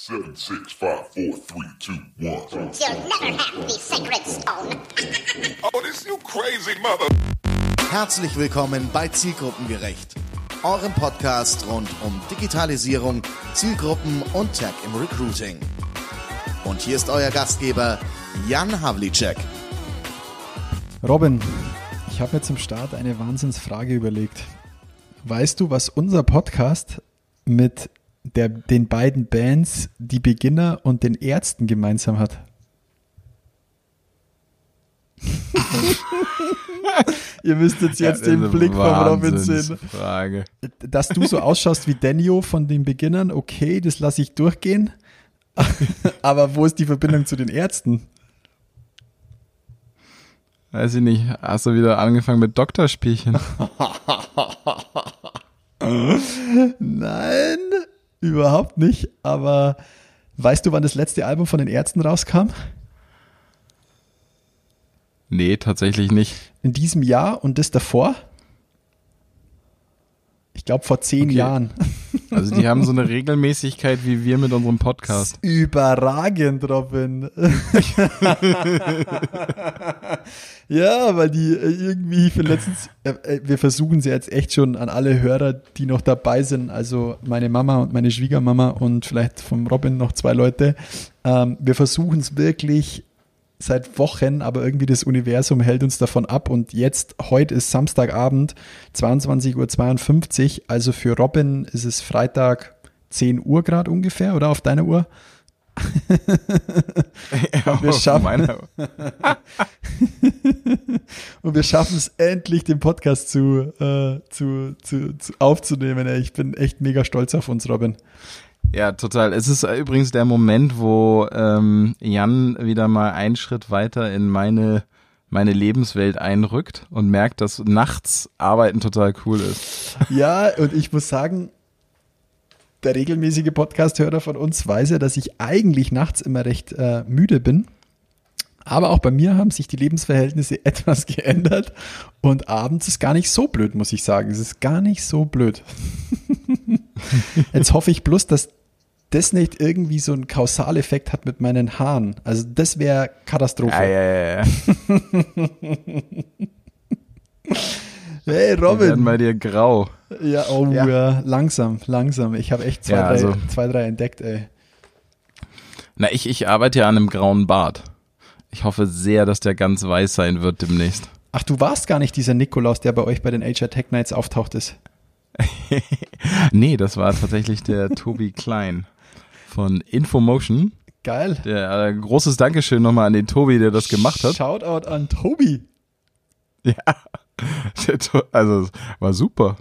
Seven, six, five, four, three, two, one. You'll never have the sacred stone. Oh, this you crazy mother. Herzlich willkommen bei Zielgruppengerecht, eurem Podcast rund um Digitalisierung, Zielgruppen und Tech im Recruiting. Und hier ist euer Gastgeber Jan Havlicek. Robin, ich habe mir zum Start eine Wahnsinnsfrage überlegt. Weißt du, was unser Podcast mit der, den beiden Bands Die Beginner und den Ärzten gemeinsam hat? Ihr müsst jetzt, jetzt Ja, den Blick vom Robin sehen. Frage. Dass du so ausschaust wie Daniel von den Beginnern, okay, das lasse ich durchgehen. Aber wo ist die Verbindung zu den Ärzten? Weiß ich nicht. Hast du wieder angefangen mit Doktorspielchen? Nein, überhaupt nicht. Aber weißt du, wann das letzte Album von den Ärzten rauskam? nee, tatsächlich nicht. In diesem Jahr und das davor? Ich glaube vor zehn Okay. Jahren. Also die haben so eine Regelmäßigkeit wie wir mit unserem Podcast. Überragend, Robin. ja, weil die äh, irgendwie für letztens, äh, äh, wir versuchen sie jetzt echt schon an alle Hörer, die noch dabei sind, also meine Mama und meine Schwiegermama und vielleicht vom Robin noch zwei Leute. Ähm, wir versuchen es wirklich seit Wochen, aber irgendwie das Universum hält uns davon ab und jetzt, heute ist Samstagabend, 22.52 Uhr, also für Robin ist es Freitag 10 Uhr gerade ungefähr oder auf deiner Uhr? Und wir schaffen- Und wir schaffen es endlich, den Podcast zu, äh, zu, zu, zu aufzunehmen. Ich bin echt mega stolz auf uns, Robin. Ja, total. Es ist äh, übrigens der Moment, wo ähm, Jan wieder mal einen Schritt weiter in meine meine Lebenswelt einrückt und merkt, dass nachts arbeiten total cool ist. Ja, und ich muss sagen, der regelmäßige Podcast-Hörer von uns weiß ja, dass ich eigentlich nachts immer recht äh, müde bin. Aber auch bei mir haben sich die Lebensverhältnisse etwas geändert und abends ist gar nicht so blöd, muss ich sagen. Es ist gar nicht so blöd. Jetzt hoffe ich bloß, dass das nicht irgendwie so einen Kausaleffekt hat mit meinen Haaren. Also das wäre Katastrophe. Ja, ja, ja, ja. Hey Die werden Robin. bei dir grau. Ja, oh ja. Ja. langsam, langsam. Ich habe echt zwei, Ja, drei, also- zwei, drei entdeckt, ey. Na, ich, ich arbeite ja an einem grauen Bart. Ich hoffe sehr, dass der ganz weiß sein wird demnächst. Ach, du warst gar nicht dieser Nikolaus, der bei euch bei den HR Tech Nights auftaucht ist. Nee, das war tatsächlich der Tobi Klein von Infomotion. Geil. Der äh, großes Dankeschön nochmal an den Tobi, der das gemacht hat. Shoutout an Tobi. Ja. To- also es war super.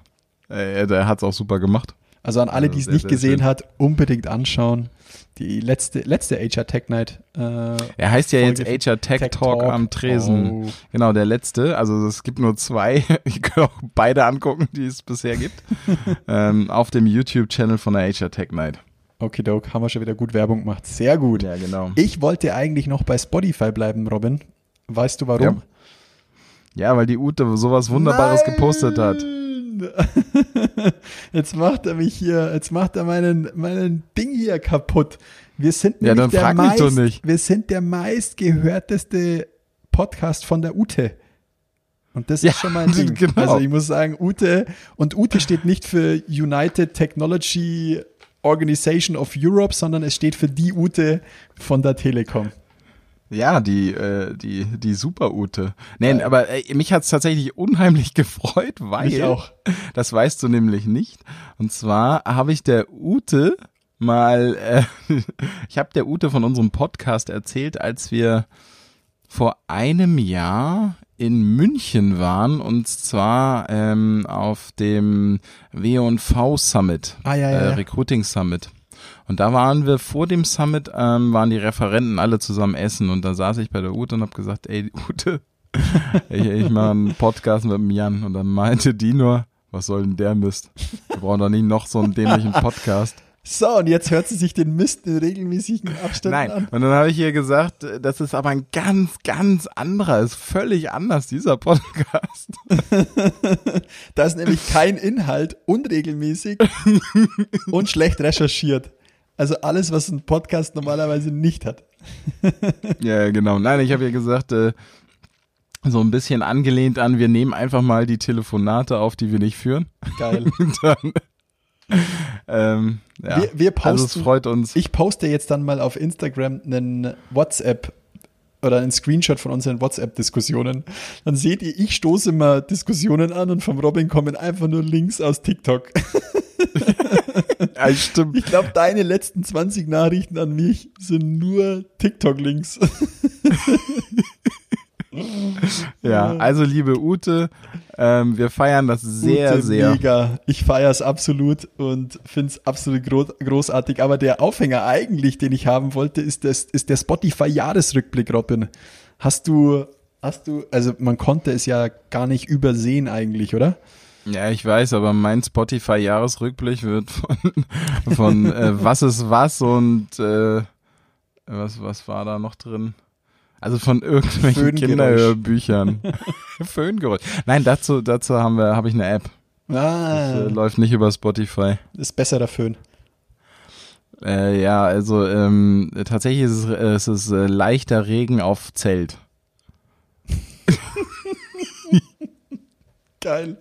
Äh, der hat's auch super gemacht. Also an alle, Also die es sehr, nicht gesehen schön. hat, unbedingt anschauen. Die letzte, letzte HR Tech Night. Äh, Er heißt ja Folge jetzt HR Tech, Tech Talk, Talk. am Tresen. Oh. Genau, der letzte. Also es gibt nur zwei. Ich kann auch beide angucken, die es bisher gibt. ähm, auf dem YouTube-Channel von der HR Tech Night. Okidok, haben wir schon wieder gut Werbung gemacht. Sehr gut. Ja, genau. Ich wollte eigentlich noch bei Spotify bleiben, Robin. Weißt du warum? Ja. Ja, weil die Ute sowas Wunderbares Nein! gepostet hat. Jetzt macht er mich hier, jetzt macht er meinen, meinen Ding hier kaputt. Wir sind Ja, dann der frag mich meist, doch nicht. wir sind der meistgehörteste Podcast von der Ute. Und das Ja, ist schon mal ein Ding. genau. Also ich muss sagen, Ute, und Ute steht nicht für United Technology Organization of Europe, sondern es steht für die Ute von der Telekom. Ja, die, äh, die, die Super-Ute. Nee, aber äh, mich hat's tatsächlich unheimlich gefreut, weil. Mich auch. Das weißt du nämlich nicht. Und zwar habe ich der Ute mal, äh, ich habe der Ute von unserem Podcast erzählt, als wir vor einem Jahr in München waren und zwar ähm, auf dem W&V Summit, Ah, ja, ja, äh. Recruiting Summit. Und da waren wir vor dem Summit, ähm, waren die Referenten alle zusammen essen und da saß ich bei der Ute und habe gesagt, ey Ute, ich, ich mache einen Podcast mit dem Jan und dann meinte die nur, was soll denn der Mist? Wir brauchen doch nicht noch so einen dämlichen Podcast. So, und jetzt hört sie sich den Mist in regelmäßigen Abständen Nein. an. Und dann habe ich ihr gesagt, das ist aber ein ganz, ganz anderer, ist völlig anders, dieser Podcast. Da ist nämlich kein Inhalt, unregelmäßig und schlecht recherchiert. Also alles, was ein Podcast normalerweise nicht hat. Ja, genau. Nein, ich habe ja gesagt, äh, so ein bisschen angelehnt an, wir nehmen einfach mal die Telefonate auf, die wir nicht führen. Geil. Dann, ähm, ja. Wir- wir also es posten- freut uns. Ich poste jetzt dann mal auf Instagram einen WhatsApp oder einen Screenshot von unseren WhatsApp-Diskussionen. Dann seht ihr, ich stoße immer Diskussionen an und vom Robin kommen einfach nur Links aus TikTok. ja, stimmt. Ich glaube, deine letzten 20 Nachrichten an mich sind nur TikTok-Links. Ja, also liebe Ute, ähm, wir feiern das sehr, Gute, sehr. Mega. Ich feiere es absolut und finde es absolut gro großartig. Aber der Aufhänger eigentlich, den ich haben wollte, ist, das, ist der Spotify-Jahresrückblick, Robin. Hast du, hast du, also man konnte es ja gar nicht übersehen eigentlich, oder? Ja, ich weiß, aber mein Spotify-Jahresrückblick wird von, von äh, Was ist was und äh, was, was war da noch drin? Also von irgendwelchen. Kinderhörbüchern. Föhngeräusch. Nein, dazu, dazu haben wir, habe ich eine App. Das Ah, äh, läuft nicht über Spotify. ist besser der Föhn. Äh, ja, also ähm, tatsächlich ist es, äh, es ist äh, leichter Regen auf Zelt. Geil.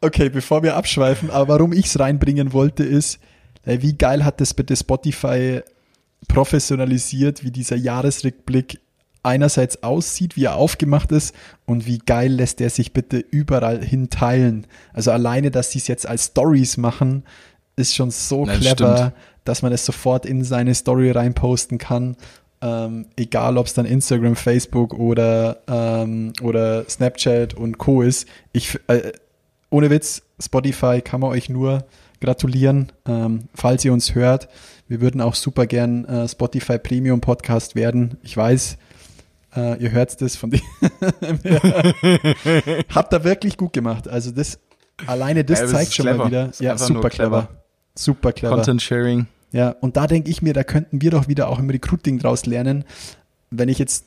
Okay, bevor wir abschweifen, aber warum ich es reinbringen wollte, ist, äh, wie geil hat das bitte Spotify professionalisiert, wie dieser Jahresrückblick einerseits aussieht, wie er aufgemacht ist und wie geil lässt er sich bitte überall hin teilen. Also alleine, dass sie es jetzt als Stories machen, ist schon so Das clever, stimmt. dass man es sofort in seine Story reinposten kann. Ähm, egal, ob es dann Instagram, Facebook oder, ähm, oder Snapchat und Co. ist. Ich, äh, ohne Witz, Spotify kann man euch nur gratulieren, ähm, falls ihr uns hört. Wir würden auch super gern äh, Spotify Premium Podcast werden. Ich weiß, äh, ihr hört das von dem. Habt ihr wirklich gut gemacht. Also das alleine das Ja, zeigt schon clever. mal wieder. Ja, super clever. clever. Super clever. Content Sharing. Ja, und da denke ich mir, da könnten wir doch wieder auch im Recruiting draus lernen. Wenn ich jetzt,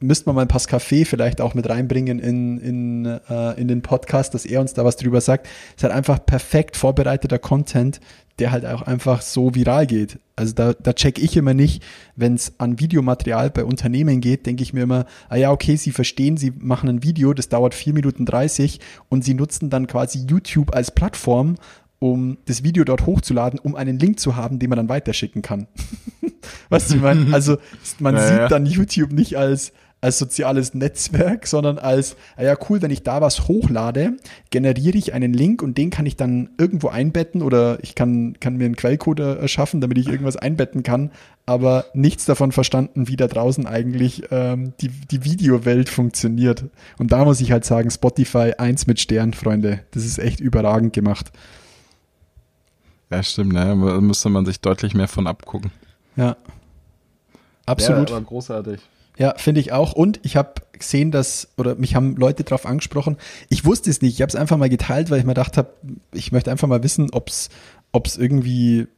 müsste man mal ein Pascafé vielleicht auch mit reinbringen in, in, äh, in den Podcast, dass er uns da was drüber sagt. Es ist halt einfach perfekt vorbereiteter Content, der halt auch einfach so viral geht. Also da, da check ich immer nicht, wenn es an Videomaterial bei Unternehmen geht, denke ich mir immer, ah ja, okay, sie verstehen, sie machen ein Video, das dauert 4 Minuten 30 und sie nutzen dann quasi YouTube als Plattform, um das Video dort hochzuladen, um einen Link zu haben, den man dann weiterschicken kann. weißt du, ich meine, also man Ja, sieht ja. dann YouTube nicht als, als soziales Netzwerk, sondern als, ah ja cool, wenn ich da was hochlade, generiere ich einen Link und den kann ich dann irgendwo einbetten oder ich kann, kann mir einen Quellcode erschaffen, damit ich irgendwas einbetten kann, aber nichts davon verstanden, wie da draußen eigentlich ähm, die, die Videowelt funktioniert. Und da muss ich halt sagen, Spotify eins mit Stern, Freunde. Das ist echt überragend gemacht. Ja, stimmt, ne? Da müsste man sich deutlich mehr von abgucken. Ja. Absolut. Ja, aber großartig. Ja, finde ich auch. Und ich habe gesehen, dass, oder mich haben Leute darauf angesprochen. Ich wusste es nicht. Ich habe es einfach mal geteilt, weil ich mir gedacht habe, ich möchte einfach mal wissen, ob es irgendwie,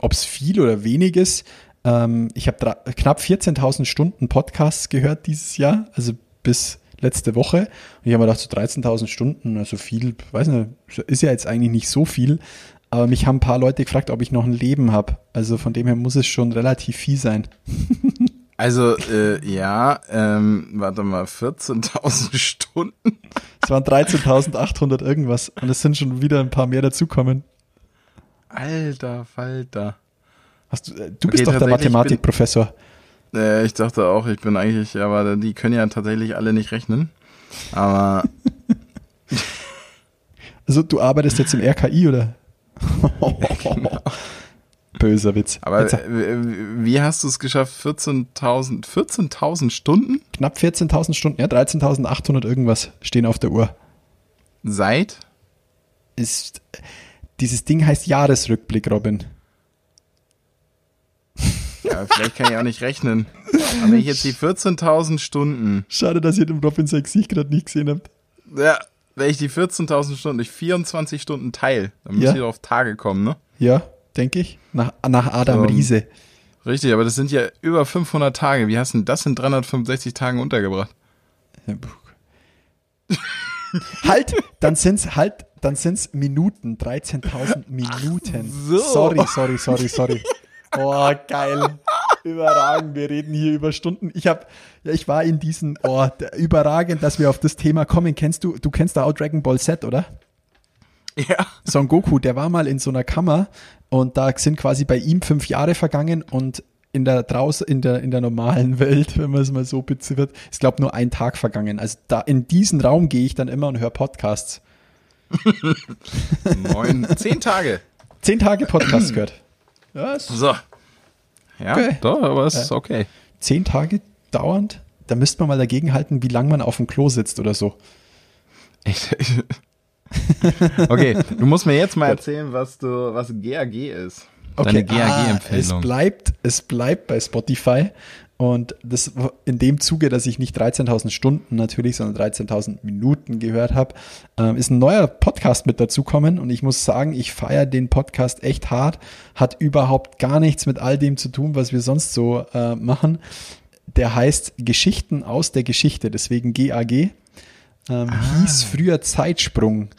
ob es viel oder wenig ist. Ähm, ich habe knapp 14.000 Stunden Podcasts gehört dieses Jahr, also bis letzte Woche. Und ich habe mir gedacht, so 13.000 Stunden, also viel, weiß nicht, ist ja jetzt eigentlich nicht so viel. Aber mich haben ein paar Leute gefragt, ob ich noch ein Leben habe. Also von dem her muss es schon relativ viel sein. Also, äh, ja, ähm, warte mal, 14.000 Stunden. Es waren 13.800 irgendwas und es sind schon wieder ein paar mehr dazukommen. Alter Falter. Hast du, äh, du Okay, bist doch der Mathematikprofessor. Äh, ich dachte auch, ich bin eigentlich, aber die können ja tatsächlich alle nicht rechnen. Aber Also du arbeitest jetzt im RKI oder? Böser Witz. Aber Jetzt, äh, wie hast du es geschafft? 14.000 14.000 Stunden knapp 14.000 Stunden, ja 13.800 irgendwas stehen auf der Uhr. seit? Ist, dieses Ding heißt Jahresrückblick, Robin. Ja, vielleicht kann ich auch nicht rechnen. Aber wenn ich jetzt die 14.000 Stunden, Schade, dass ihr den Robin sein Gesicht gerade nicht gesehen habt. ja, wenn ich die 14.000 Stunden durch 24 Stunden teile, dann müsste Ja. ich doch auf Tage kommen, ne? Ja, denke ich. Nach, nach Adam So. Riese. Richtig, aber das sind ja über 500 Tage. Wie hast du denn das in 365 Tagen untergebracht? Halt, dann sind's halt, dann sind's Minuten, 13.000 Minuten. so. Sorry, sorry, sorry, sorry. Oh, geil. Überragend. Wir reden hier über Stunden. Ich habe, ja, ich war in diesen, oh, überragend, dass wir auf das Thema kommen. Kennst du, du kennst da auch Dragon Ball Z, oder? Ja. Son Goku, der war mal in so einer Kammer und da sind quasi bei ihm fünf Jahre vergangen und in der draußen in der in der normalen Welt, wenn man es mal so beziffert, ist glaube nur ein Tag vergangen. Also da in diesen Raum gehe ich dann immer und höre Podcasts. Neun, zehn Tage. Zehn Tage Podcast gehört. Ja, ist So. Ja, Okay. doch, aber es ist okay. zehn Tage dauernd. Da müsste man mal dagegen halten, wie lange man auf dem Klo sitzt oder so. Ich, ich, okay, du musst mir jetzt mal erzählen, was du, was GAG ist. Deine ah, es GAG-Empfehlung. bleibt, es bleibt bei Spotify. Und das in dem Zuge, dass ich nicht 13.000 Stunden natürlich, sondern 13.000 Minuten gehört habe, ähm, ist ein neuer Podcast mit dazukommen. Und ich muss sagen, ich feiere den Podcast echt hart. Hat überhaupt gar nichts mit all dem zu tun, was wir sonst so äh, machen. Der heißt Geschichten aus der Geschichte, deswegen GAG. Ähm, Hieß früher Zeitsprung.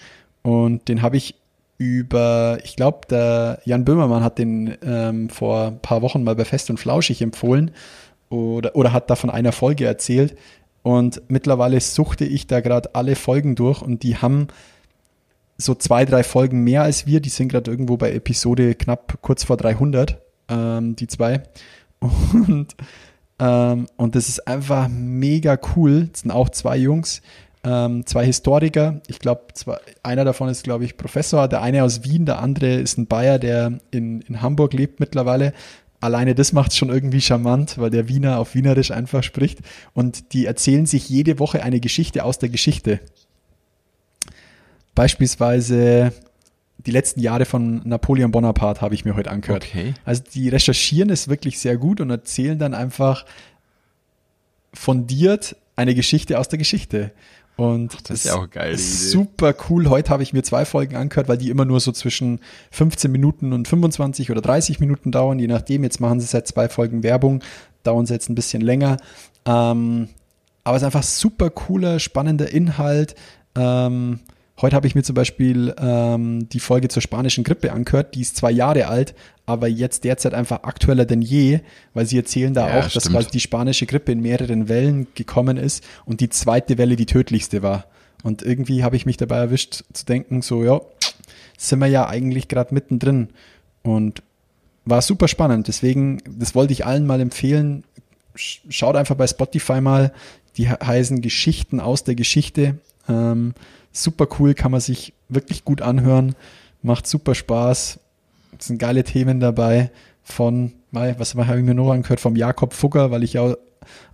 Und den habe ich über, ich glaube, der Jan Böhmermann hat den ähm, vor ein paar Wochen mal bei Fest und Flauschig empfohlen oder, oder hat da von einer Folge erzählt. Und mittlerweile suchte ich da gerade alle Folgen durch und die haben so zwei, drei Folgen mehr als wir. Die sind gerade irgendwo bei Episode knapp kurz vor 300, ähm, die zwei. Und, ähm, und das ist einfach mega cool. Das sind auch zwei Jungs, ähm, zwei Historiker. Ich glaube, einer davon ist, glaube ich, Professor. Der eine aus Wien, der andere ist ein Bayer, der in, in Hamburg lebt mittlerweile. Alleine das macht es schon irgendwie charmant, weil der Wiener auf Wienerisch einfach spricht. Und die erzählen sich jede Woche eine Geschichte aus der Geschichte. Beispielsweise die letzten Jahre von Napoleon Bonaparte habe ich mir heute angehört. Okay. Also die recherchieren es wirklich sehr gut und erzählen dann einfach fundiert eine Geschichte aus der Geschichte. Und das ist ja auch geil, ist super cool. Heute habe ich mir zwei Folgen angehört, weil die immer nur so zwischen 15 Minuten und 25 oder 30 Minuten dauern, je nachdem. Jetzt machen sie seit zwei Folgen Werbung, dauern sie jetzt ein bisschen länger. Ähm, aber es ist einfach super cooler, spannender Inhalt. Ähm, heute habe ich mir zum Beispiel ähm, die Folge zur spanischen Grippe angehört. Die ist zwei Jahre alt, aber jetzt derzeit einfach aktueller denn je, weil sie erzählen da Ja, auch, dass stimmt. quasi die spanische Grippe in mehreren Wellen gekommen ist und die zweite Welle die tödlichste war. Und irgendwie habe ich mich dabei erwischt zu denken, so ja, sind wir ja eigentlich gerade mittendrin. Und war super spannend. Deswegen, das wollte ich allen mal empfehlen. Sch- Schaut einfach bei Spotify mal. Die he- heißen Geschichten aus der Geschichte. Ähm, super cool, kann man sich wirklich gut anhören. Macht super Spaß. Es sind geile Themen dabei. Von, was habe ich mir noch angehört? Vom Jakob Fugger, weil ich ja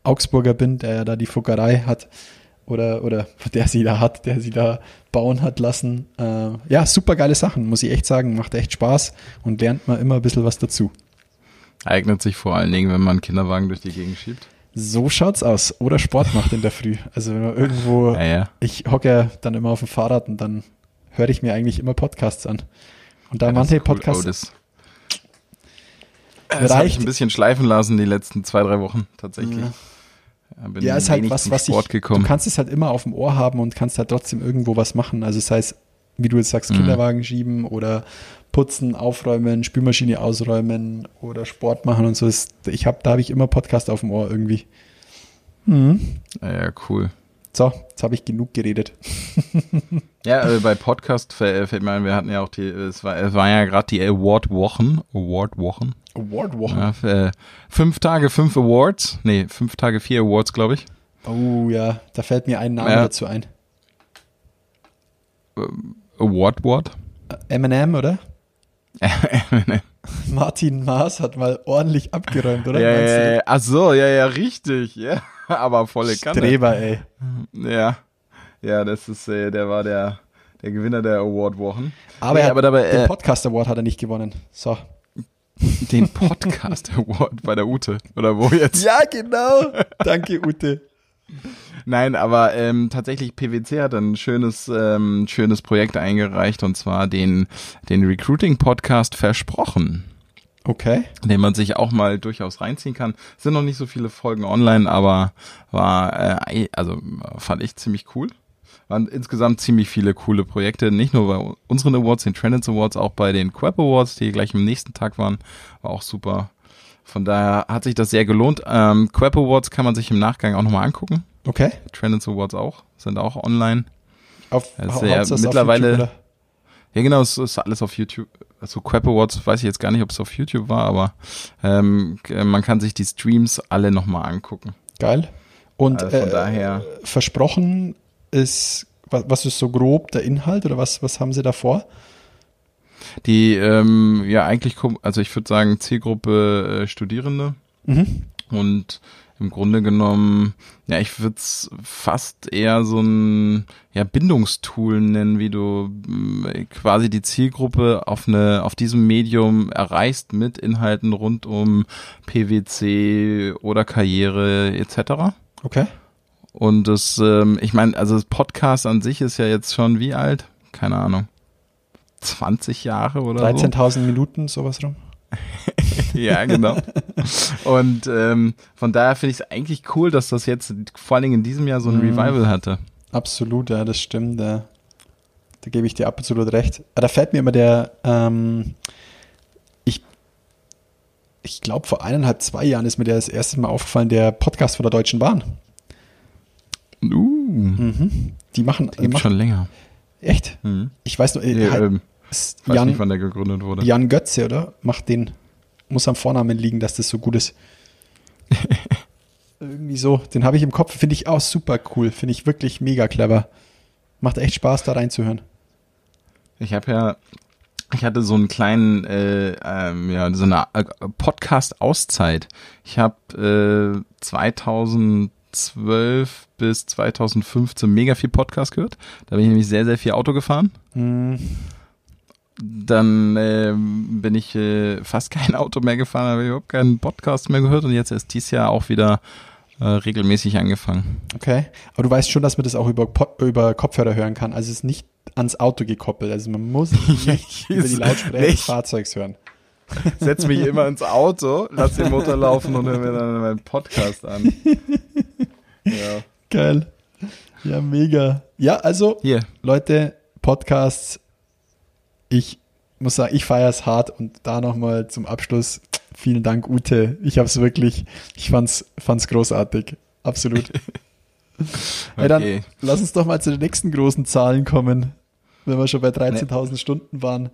Augsburger bin, der ja da die Fuggerei hat. Oder, oder der sie da hat, der sie da bauen hat lassen. Äh, ja, super geile Sachen, muss ich echt sagen. Macht echt Spaß und lernt man immer ein bisschen was dazu. Eignet sich vor allen Dingen, wenn man einen Kinderwagen durch die Gegend schiebt. So schaut's aus. Oder Sport macht in der Früh. Also wenn man irgendwo, Ja, ja. ich hocke ja dann immer auf dem Fahrrad und dann höre ich mir eigentlich immer Podcasts an. Und da ja das manche cool. Podcasts Oh, das das habe ich reicht. ein bisschen schleifen lassen die letzten zwei, drei Wochen tatsächlich. Ja, bin Ja, ist halt was, was ich, du kannst es halt immer auf dem Ohr haben und kannst halt trotzdem irgendwo was machen. Also sei es, wie du jetzt Mhm. sagst, Kinderwagen schieben oder putzen, aufräumen, Spülmaschine ausräumen oder Sport machen und so. Ich habe, da habe ich immer Podcast auf dem Ohr irgendwie. ja, ja, cool. So, jetzt habe ich genug geredet. Ja, äh, bei Podcast fällt fällt mir ein, wir hatten ja auch die, es war, es war ja gerade die Award-Wochen, Award-Wochen. Award-Wochen. Ja, äh, fünf Tage, fünf Awards. Nee, fünf Tage, vier Awards, glaube ich. Oh ja, da fällt mir ein Name Ja. dazu ein. Award, Ward? Eminem, oder? Martin Maas hat mal ordentlich abgeräumt, oder? ja, ja, ja, ach so, ja, ja, richtig, ja. Aber volle Kanne. Streber, ey. Ja, ja, das ist, äh, der war der, der Gewinner der Award-Wochen. Aber, Nee, er aber dabei, den äh, Podcast Award hat er nicht gewonnen. So. Den Podcast Award bei der Ute. Oder wo jetzt? Ja, genau. Danke, Ute. Nein, aber ähm, tatsächlich PwC hat ein schönes, ähm, schönes Projekt eingereicht und zwar den, den Recruiting-Podcast Versprochen, Okay. den man sich auch mal durchaus reinziehen kann. Es sind noch nicht so viele Folgen online, aber war, äh, also fand ich ziemlich cool. waren insgesamt ziemlich viele coole Projekte, nicht nur bei unseren Awards, den Trendants Awards, auch bei den Quap Awards, die gleich am nächsten Tag waren, war auch super. Von daher hat sich das sehr gelohnt. Ähm, Quap Awards kann man sich im Nachgang auch nochmal angucken. Okay. Trendants Awards auch, sind auch online. Auf, Ja, das auf mittlerweile- YouTube? Ja, genau, es ist alles auf YouTube. Also Quap Awards weiß ich jetzt gar nicht, ob es auf YouTube war, aber ähm, k- man kann sich die Streams alle nochmal angucken. Geil. Und Also von äh, daher. versprochen ist, was, was ist so grob der Inhalt oder was, was haben sie da vor? Die, ähm, ja, eigentlich, also ich würde sagen, Zielgruppe äh, Studierende Mhm. und im Grunde genommen, ja, ich würde es fast eher so ein ja, Bindungstool nennen, wie du mh, quasi die Zielgruppe auf eine auf diesem Medium erreichst mit Inhalten rund um PwC oder Karriere etc. Okay. Und das, ähm, ich meine, also das Podcast an sich ist ja jetzt schon wie alt? Keine Ahnung. 20 Jahre oder so? 13.000 Minuten, sowas rum. Ja, genau. Und ähm, von daher finde ich es eigentlich cool, dass das jetzt vor allen Dingen in diesem Jahr so ein Mhm. Revival hatte. Absolut, ja, das stimmt. Da, da gebe ich dir absolut recht. Aber da fällt mir immer der, ähm, ich, ich glaube, vor eineinhalb, zwei Jahren ist mir der das erste Mal aufgefallen, der Podcast von der Deutschen Bahn. Uh, Mhm. Die machen, die machen schon länger. echt? Mhm. Ich weiß nur, äh, Nee, halt- ähm, ist weiß Jan, nicht, wann der gegründet wurde. Jan Götze, oder? Macht den, muss am Vornamen liegen, dass das so gut ist. Irgendwie so, den habe ich im Kopf, finde ich auch super cool, finde ich wirklich mega clever. Macht echt Spaß, da reinzuhören. Ich habe ja, ich hatte so einen kleinen, äh, ähm, ja, so eine äh, Podcast-Auszeit. Ich habe äh, 2012 bis 2015 mega viel Podcast gehört. Da bin ich nämlich sehr, sehr viel Auto gefahren. Hm, Dann ähm, bin ich äh, fast kein Auto mehr gefahren, habe überhaupt keinen Podcast mehr gehört und jetzt ist dieses Jahr auch wieder äh, regelmäßig angefangen. Okay, aber du weißt schon, dass man das auch über, über Kopfhörer hören kann. Also es ist nicht ans Auto gekoppelt. Also man muss nicht über die Lautsprecher des. Fahrzeugs hören. Setz mich immer ins Auto, lass den Motor laufen und höre mir dann meinen Podcast an. Ja. Geil. Ja, mega. Ja, also Hier, Leute, Podcasts, ich muss sagen, ich feiere es hart und da nochmal zum Abschluss vielen Dank, Ute. Ich habe es wirklich, ich fand's, fand's großartig. Absolut. Hey, dann Okay. lass uns doch mal zu den nächsten großen Zahlen kommen, wenn wir schon bei 13.000 Stunden waren.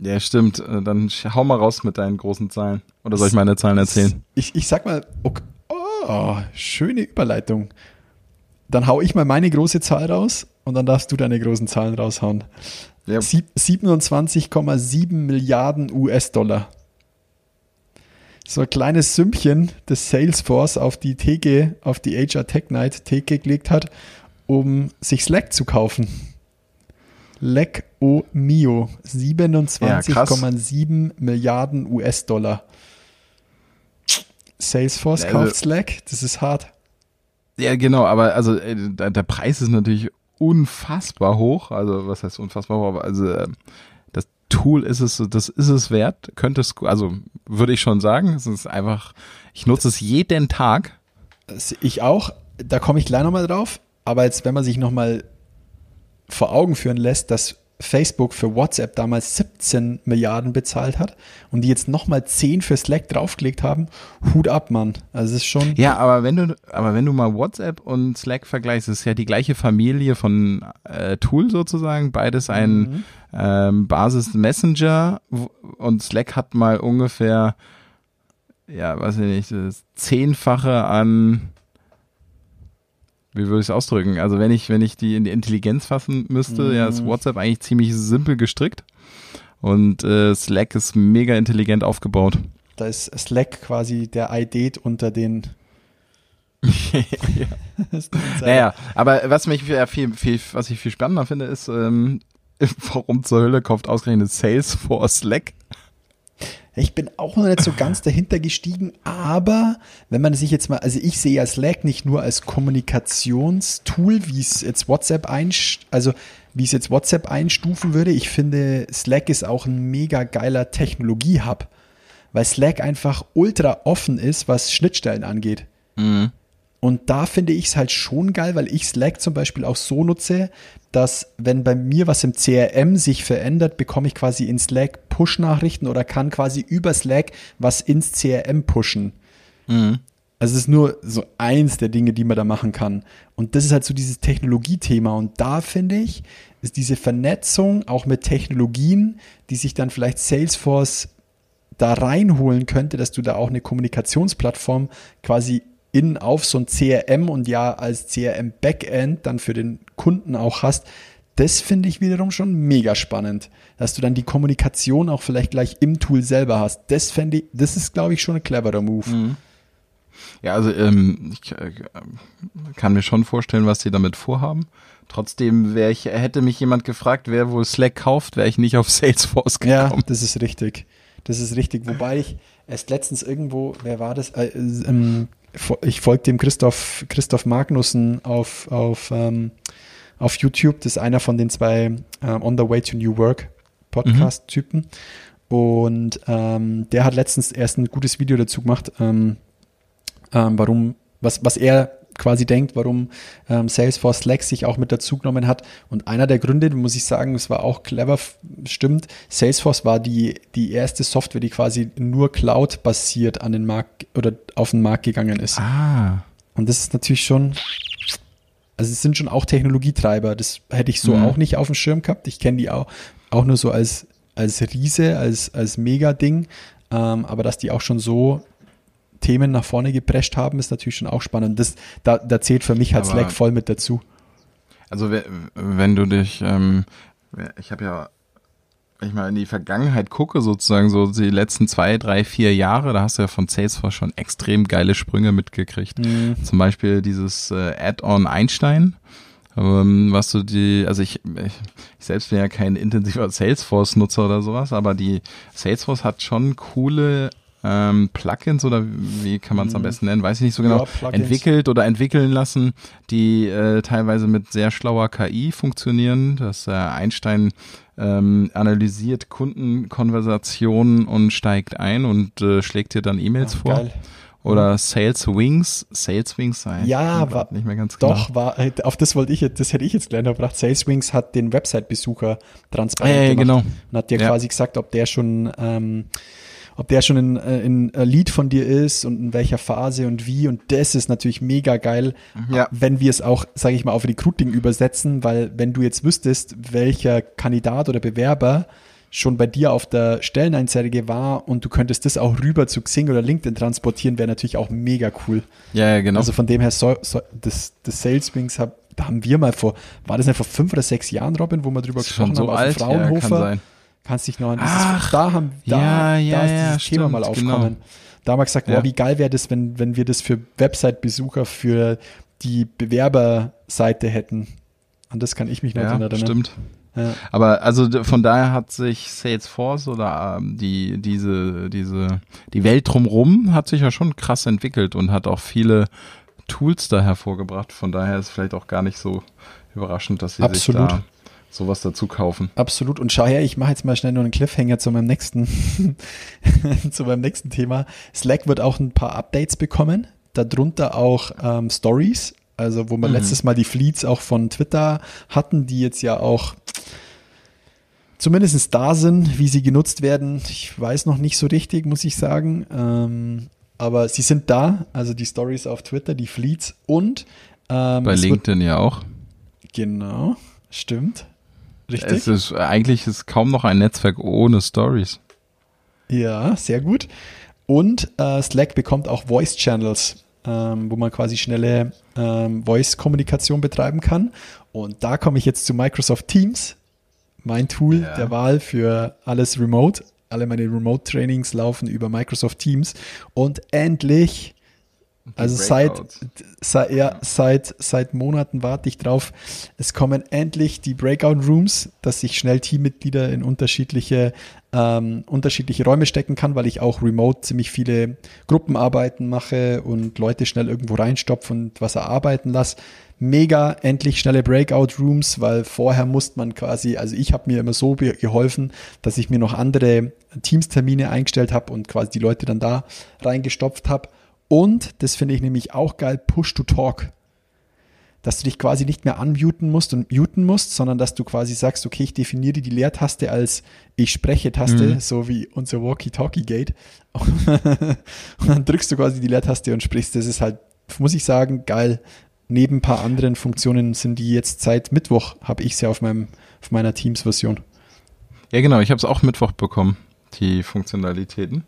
ja stimmt, Äh, dann hau mal raus mit deinen großen Zahlen. Oder soll ich meine Zahlen erzählen? Ich, ich sag mal, okay, oh, schöne Überleitung. Dann hau ich mal meine große Zahl raus und dann darfst du deine großen Zahlen raushauen. Ja, Sieb- 27,7 Milliarden US-Dollar. So ein kleines Sümmchen, das Salesforce auf die TG, auf die HR Tech Night TG gelegt hat, um sich Slack zu kaufen. Slack O Mio, 27,7 Milliarden US-Dollar. Salesforce Ja, also- kauft Slack, das ist hart. ja genau, aber also äh, der Preis ist natürlich unfassbar hoch. Also was heißt unfassbar hoch? Also äh, das Tool ist es, das ist es wert. Könnte es, also würde ich schon sagen. Es ist einfach, ich nutze es jeden Tag. Ich auch, da komme ich gleich nochmal drauf. Aber jetzt, wenn man sich nochmal vor Augen führen lässt, dass Facebook für WhatsApp damals 17 Milliarden bezahlt hat und die jetzt nochmal 10 für Slack draufgelegt haben, Hut ab, Mann. Also es ist schon, Ja, aber wenn du, aber wenn du mal WhatsApp und Slack vergleichst, ist ja die gleiche Familie von äh, Tool sozusagen, beides ein ähm, Basis Messenger und Slack hat mal ungefähr, ja, weiß ich nicht, das Zehnfache an, wie würde ich es ausdrücken? Also wenn ich, wenn ich die in die Intelligenz fassen müsste, ja, ist WhatsApp eigentlich ziemlich simpel gestrickt und äh, Slack ist mega intelligent aufgebaut. da ist Slack quasi der IDET unter den. Naja, aber was mich viel, viel, viel, was ich viel spannender finde, ist, ähm, warum zur Hölle kauft ausgerechnet Salesforce Slack? Ich bin auch noch nicht so ganz dahinter gestiegen, aber wenn man sich jetzt mal, also ich sehe ja Slack nicht nur als Kommunikationstool, wie es jetzt WhatsApp einst, also wie es jetzt WhatsApp einstufen würde. Ich finde, Slack ist auch ein mega geiler Technologie-Hub, weil Slack einfach ultra offen ist, was Schnittstellen angeht. Und Und da finde ich es halt schon geil, weil ich Slack zum Beispiel auch so nutze, dass wenn bei mir was im CRM sich verändert, bekomme ich quasi in Slack Push-Nachrichten oder kann quasi über Slack was ins CRM pushen. Also es ist nur so eins der Dinge, die man da machen kann. Und das ist halt so dieses Technologiethema. Und da finde ich, ist diese Vernetzung auch mit Technologien, die sich dann vielleicht Salesforce da reinholen könnte, dass du da auch eine Kommunikationsplattform quasi in auf so ein CRM und ja als CRM Backend dann für den Kunden auch hast. Das finde ich wiederum schon mega spannend, dass du dann die Kommunikation auch vielleicht gleich im Tool selber hast. Das fände ich, das ist glaube ich schon ein cleverer Move. Ja, also ähm, ich äh, kann mir schon vorstellen, was sie damit vorhaben. Trotzdem wäre ich, hätte mich jemand gefragt, wer wohl Slack kauft, wäre ich nicht auf Salesforce Ja, gekommen. das ist richtig. Das ist richtig. Wobei ich erst letztens irgendwo, wer war das? Äh, äh, ähm, ich folge dem Christoph, Christoph Magnussen auf, auf, ähm, auf YouTube. Das ist einer von den zwei ähm, On the Way to New Work Podcast-Typen. Und ähm, der hat letztens erst ein gutes Video dazu gemacht, ähm, ähm, warum, was, was er quasi denkt, warum ähm, Salesforce Slack sich auch mit dazu genommen hat. Und einer der Gründe, muss ich sagen, es war auch clever, stimmt, Salesforce war die, die erste Software, die quasi nur Cloud-basiert an den Markt oder auf den Markt gegangen ist. Ah, Und das ist natürlich schon, also es sind schon auch Technologietreiber. Das hätte ich so Mhm. auch nicht auf dem Schirm gehabt. Ich kenne die auch, auch nur so als, als Riese, als, als Mega-Ding. Ähm, aber dass die auch schon so Themen nach vorne geprescht haben, ist natürlich schon auch spannend. Das, da, da zählt für mich halt Aber- Slack voll mit dazu. also we- wenn du dich, ähm, ich habe ja, wenn ich mal in die Vergangenheit gucke, sozusagen so die letzten zwei, drei, vier Jahre, da hast du ja von Salesforce schon extrem geile Sprünge mitgekriegt. Zum Beispiel dieses äh, Add-on Einstein. Ähm, was du die, also ich, ich, ich selbst bin ja kein intensiver Salesforce-Nutzer oder sowas, aber die Salesforce hat schon coole ähm, Plugins oder wie kann man es am besten nennen, weiß ich nicht so genau, Ja, entwickelt oder entwickeln lassen, die äh, teilweise mit sehr schlauer KI funktionieren. Das äh, Einstein ähm, analysiert Kundenkonversationen und steigt ein und äh, schlägt dir dann E-Mails Ach, vor. geil. Oder Sales Wings, Sales Wings sein. Ja, war, nicht mehr ganz genau. doch, war, äh, auf das wollte ich, jetzt- das hätte ich jetzt gleich noch gebracht. Saleswings hat den Website-Besucher transparent Ja, ja, gemacht genau. und hat dir Ja. quasi gesagt, ob der schon, ähm, ob der schon in, äh, in äh, Lead von dir ist und in welcher Phase und wie. Und das ist natürlich mega geil, Ja. wenn wir es auch, sage ich mal, auf Recruiting übersetzen, weil wenn du jetzt wüsstest, welcher Kandidat oder Bewerber schon bei dir auf der Stellenanzeige war und du könntest das auch rüber zu Xing oder LinkedIn transportieren, wäre natürlich auch mega cool. Ja, ja, genau. Also von dem her, so, so, das, das Sales Wings hab, da haben wir mal vor, war das nicht vor fünf oder sechs Jahren, Robin, wo wir drüber gesprochen so haben, alt, auf dem ja, kann Fraunhofer? sein. Kannst dich noch an dieses, Ach, da haben, da, ja, ja, da ist ja, dieses Thema stimmt, mal genau. aufgekommen. Da haben wir gesagt, Ja. boah, wie geil wäre das, wenn, wenn wir das für Website-Besucher für die Bewerberseite hätten. An das kann ich mich noch ja, erinnern. stimmt. Ja. Aber also von daher hat sich Salesforce oder ähm, die diese diese die Welt drumrum hat sich ja schon krass entwickelt und hat auch viele Tools da hervorgebracht. Von daher ist es vielleicht auch gar nicht so überraschend, dass sie Absolut. sich da sowas dazu kaufen. Absolut. Und schau her, ich mache jetzt mal schnell nur einen Cliffhanger zu meinem nächsten, zu meinem nächsten Thema. Slack wird auch ein paar Updates bekommen. Darunter auch ähm, Stories. Also, wo wir letztes Mal die Fleets auch von Twitter hatten, die jetzt ja auch zumindest da sind, wie sie genutzt werden. Ich weiß noch nicht so richtig, muss ich sagen. Ähm, aber sie sind da, also die Stories auf Twitter, die Fleets und ähm, Bei LinkedIn ja auch. Genau, stimmt. Richtig. Es ist eigentlich ist kaum noch ein Netzwerk ohne Stories. Ja, sehr gut. Und äh, Slack bekommt auch Voice Channels, ähm, wo man quasi schnelle ähm, Voice-Kommunikation betreiben kann. Und da komme ich jetzt zu Microsoft Teams, mein Tool Ja. der Wahl für alles Remote. Alle meine Remote-Trainings laufen über Microsoft Teams. Und endlich, also seit, seit, ja, seit, seit Monaten warte ich drauf. Es kommen endlich die Breakout Rooms, dass ich schnell Teammitglieder in unterschiedliche, ähm, unterschiedliche Räume stecken kann, weil ich auch remote ziemlich viele Gruppenarbeiten mache und Leute schnell irgendwo reinstopfe und was erarbeiten lasse. Mega, endlich schnelle Breakout Rooms, weil vorher musste man quasi, also ich habe mir immer so geholfen, dass ich mir noch andere Teamstermine eingestellt habe und quasi die Leute dann da reingestopft habe. Und, das finde ich nämlich auch geil, Push to Talk. Dass du dich quasi nicht mehr unmuten musst und muten musst, sondern dass du quasi sagst, okay, ich definiere die Leertaste als Ich spreche-Taste, Mhm. so wie unser Walkie-Talkie-Gate. und dann drückst du quasi die Leertaste und sprichst. Das ist halt, muss ich sagen, geil. Neben ein paar anderen Funktionen sind die jetzt seit Mittwoch, habe ich sie auf, meinem, auf meiner Teams-Version. Ja, genau, ich habe es auch Mittwoch bekommen, die Funktionalitäten.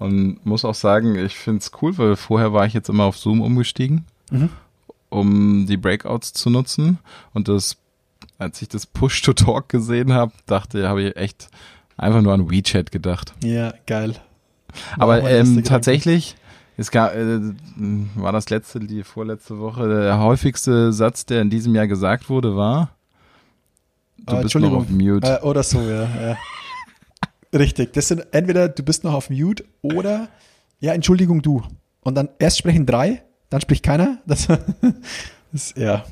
Und muss auch sagen, ich finde es cool, weil vorher war ich jetzt immer auf Zoom umgestiegen, Mhm. um die Breakouts zu nutzen. Und das, als ich das Push-to-Talk gesehen habe, dachte, habe ich echt einfach nur an WeChat gedacht. Ja, geil. Aber ähm, tatsächlich, es gab, äh, war das letzte, die vorletzte Woche, der häufigste Satz, der in diesem Jahr gesagt wurde, war, du Ah, bist noch auf Mute. Äh, oder so, ja. ja. Richtig. Das sind entweder du bist noch auf Mute oder ja, Entschuldigung, du. Und dann erst sprechen drei, dann spricht keiner. Das, das ja.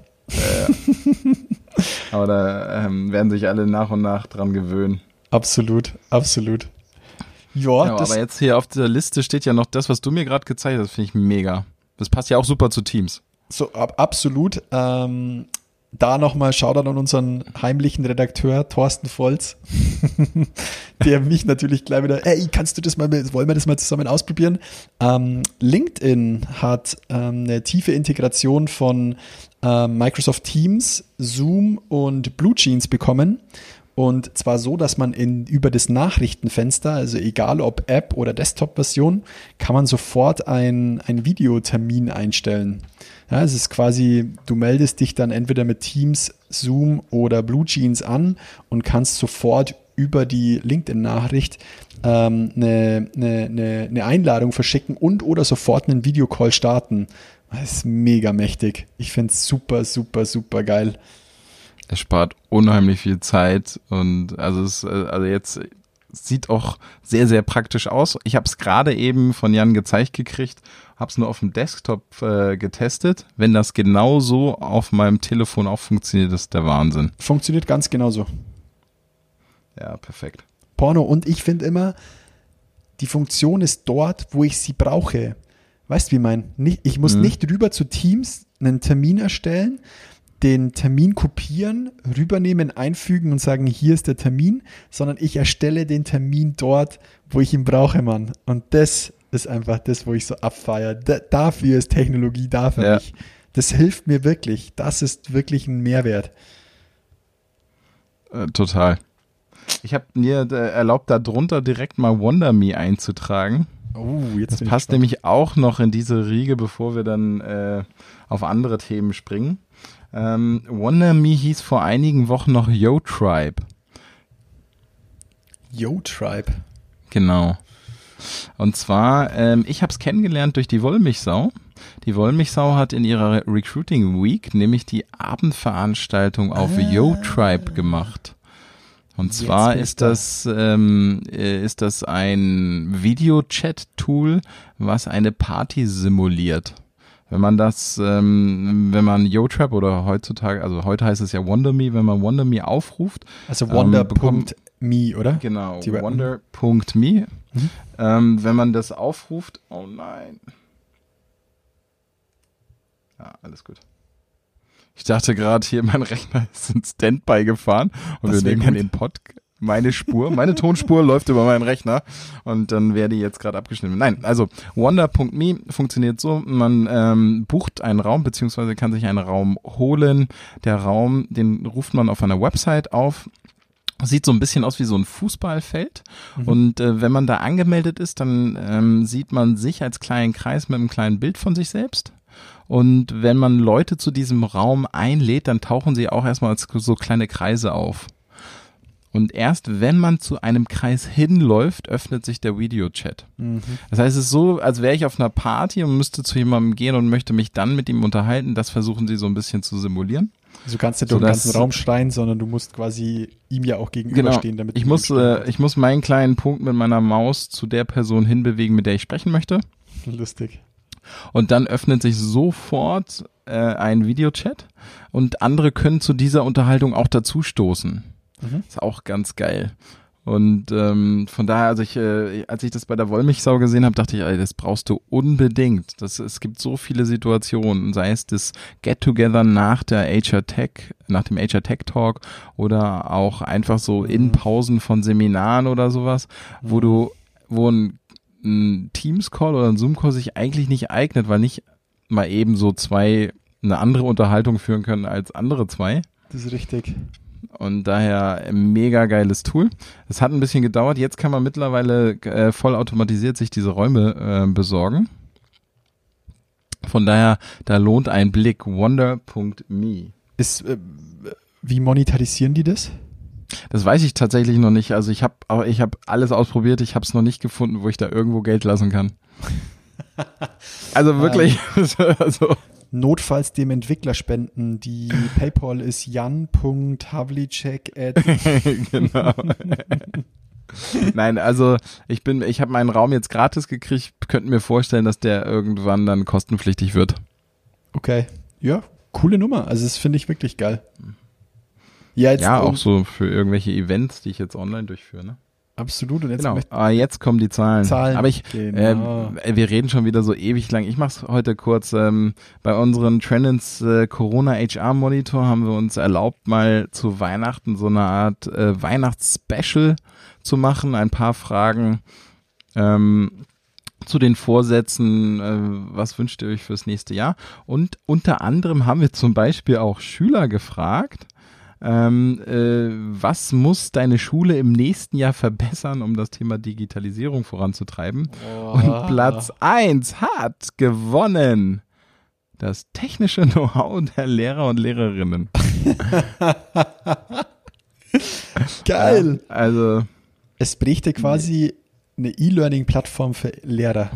Aber da ähm, werden sich alle nach und nach dran gewöhnen. Absolut, absolut. Ja, Ja, das, aber jetzt hier auf der Liste steht ja noch das, was du mir gerade gezeigt hast, finde ich mega. Das passt ja auch super zu Teams. so ab, absolut. Ähm, da nochmal Shoutout an unseren heimlichen Redakteur Thorsten Volz, der mich natürlich gleich wieder, ey, kannst du das mal, wollen wir das mal zusammen ausprobieren? Ähm, LinkedIn hat ähm, eine tiefe Integration von ähm, Microsoft Teams, Zoom und Blue Jeans bekommen. Und zwar so, dass man in, über das Nachrichtenfenster, also egal ob App oder Desktop-Version, kann man sofort ein, ein Videotermin einstellen. Ja, es ist quasi, du meldest dich dann entweder mit Teams, Zoom oder Blue Jeans an und kannst sofort über die LinkedIn-Nachricht ähm, eine, eine, eine, Einladung verschicken und oder sofort einen Videocall starten. Das ist mega mächtig. Ich finde es super, super, super geil. Es spart unheimlich viel Zeit und also es äh, also jetzt sieht auch sehr sehr praktisch aus. Ich habe es gerade eben von Jan gezeigt gekriegt, habe es nur auf dem Desktop äh, getestet. Wenn das genauso auf meinem Telefon auch funktioniert, ist der Wahnsinn. Funktioniert ganz genauso. Ja, perfekt. Porno. Und ich finde immer, die Funktion ist dort, wo ich sie brauche. Weißt du, wie ich mein? Nicht, ich muss Mhm. nicht rüber zu Teams einen Termin erstellen, den Termin kopieren, rübernehmen, einfügen und sagen, hier ist der Termin, sondern ich erstelle den Termin dort, wo ich ihn brauche, Mann. Und das ist einfach das, wo ich so abfeiere. Da, dafür ist Technologie da für Ja. mich. Das hilft mir wirklich. Das ist wirklich ein Mehrwert. Äh, total. Ich habe mir äh, erlaubt, da drunter direkt mal Wonder Me einzutragen. Oh, jetzt Das passt nämlich auch noch in diese Riege, bevor wir dann äh, auf andere Themen springen. Ähm, Wonder Me hieß vor einigen Wochen noch Yo Tribe. Yo Tribe. Genau. Und zwar, ähm, ich habe es kennengelernt durch die Wollmilchsau. Die Wollmilchsau hat in ihrer Recruiting Week nämlich die Abendveranstaltung auf Yo Tribe gemacht. Und zwar ist da. das, ähm, äh, ist das ein Video-Chat-Tool, was eine Party simuliert. Wenn man das, ähm, wenn man YoTrap oder heutzutage, also heute heißt es ja WonderMe, wenn man WonderMe aufruft, Also Ähm, wonder.me, oder? Genau, wonder.me. Ähm, wenn man das aufruft, oh nein. Ja, alles gut. Ich dachte gerade hier, mein Rechner ist in Standby gefahren und Das wir nehmen dann gut. den Pod, meine Spur, meine Tonspur läuft über meinen Rechner und dann werde ich jetzt gerade abgeschnitten. Nein, also wonder.me funktioniert so, man ähm, bucht einen Raum beziehungsweise kann sich einen Raum holen. Der Raum, den ruft man auf einer Website auf Sieht so ein bisschen aus wie so ein Fußballfeld. Und äh, wenn man da angemeldet ist, dann ähm, sieht man sich als kleinen Kreis mit einem kleinen Bild von sich selbst. Und wenn man Leute zu diesem Raum einlädt, dann tauchen sie auch erstmal als so kleine Kreise auf. Und erst wenn man zu einem Kreis hinläuft, öffnet sich der Videochat. Das heißt, es ist so, als wäre ich auf einer Party und müsste zu jemandem gehen und möchte mich dann mit ihm unterhalten. Das versuchen sie so ein bisschen zu simulieren. Also du kannst nicht durch den Sodass- ganzen Raum schreien, sondern du musst quasi ihm ja auch gegenüberstehen, damit Genau. ich du muss, äh, ich muss meinen kleinen Punkt mit meiner Maus zu der Person hinbewegen, mit der ich sprechen möchte. Lustig. Und dann öffnet sich sofort äh, ein Videochat und andere können zu dieser Unterhaltung auch dazustoßen. Mhm. Ist auch ganz geil. Und ähm, von daher, also ich, äh, als ich das bei der Wollmilchsau gesehen habe, dachte ich, ey, das brauchst du unbedingt. Das, es gibt so viele Situationen, sei es das Get-Together nach der HR Tech, nach dem HR Tech Talk oder auch einfach so in Mhm. Pausen von Seminaren oder sowas, wo du, wo ein, ein Teams-Call oder ein Zoom-Call sich eigentlich nicht eignet, weil nicht mal eben so zwei eine andere Unterhaltung führen können als andere zwei. Das ist richtig. Und daher mega geiles Tool. Es hat ein bisschen gedauert. Jetzt kann man mittlerweile äh, voll automatisiert sich diese Räume äh, besorgen. Von daher, da lohnt ein Blick. Wonder.me. Ist, äh, wie monetarisieren die das? Das weiß ich tatsächlich noch nicht. Also ich habe ich hab alles ausprobiert. Ich habe es noch nicht gefunden, wo ich da irgendwo Geld lassen kann. Also wirklich. also, Notfalls dem Entwickler spenden. Die PayPal ist jan.havlicek genau. Nein, also ich bin, ich habe meinen Raum jetzt gratis gekriegt, könnten mir vorstellen, dass der irgendwann dann kostenpflichtig wird. Okay. Ja, coole Nummer. Also das finde ich wirklich geil. Ja, jetzt Ja, um- auch so für irgendwelche Events, die ich jetzt online durchführe. Ne? Absolut. Und jetzt Genau. Aber jetzt kommen die Zahlen. Zahlen, Aber ich, genau. äh, wir reden schon wieder so ewig lang. Ich mach's heute kurz. Ähm, bei unseren Trendens äh, Corona HR Monitor haben wir uns erlaubt, mal zu Weihnachten so eine Art äh, Weihnachtsspecial zu machen. Ein paar Fragen ähm, zu den Vorsätzen. Äh, was wünscht ihr euch fürs nächste Jahr? Und unter anderem haben wir zum Beispiel auch Schüler gefragt. Ähm, äh, was muss deine Schule im nächsten Jahr verbessern, um das Thema Digitalisierung voranzutreiben? Und Platz eins hat gewonnen. Das technische Know-how der Lehrer und Lehrerinnen. geil. Also, Es brächte quasi eine E-Learning-Plattform für Lehrer.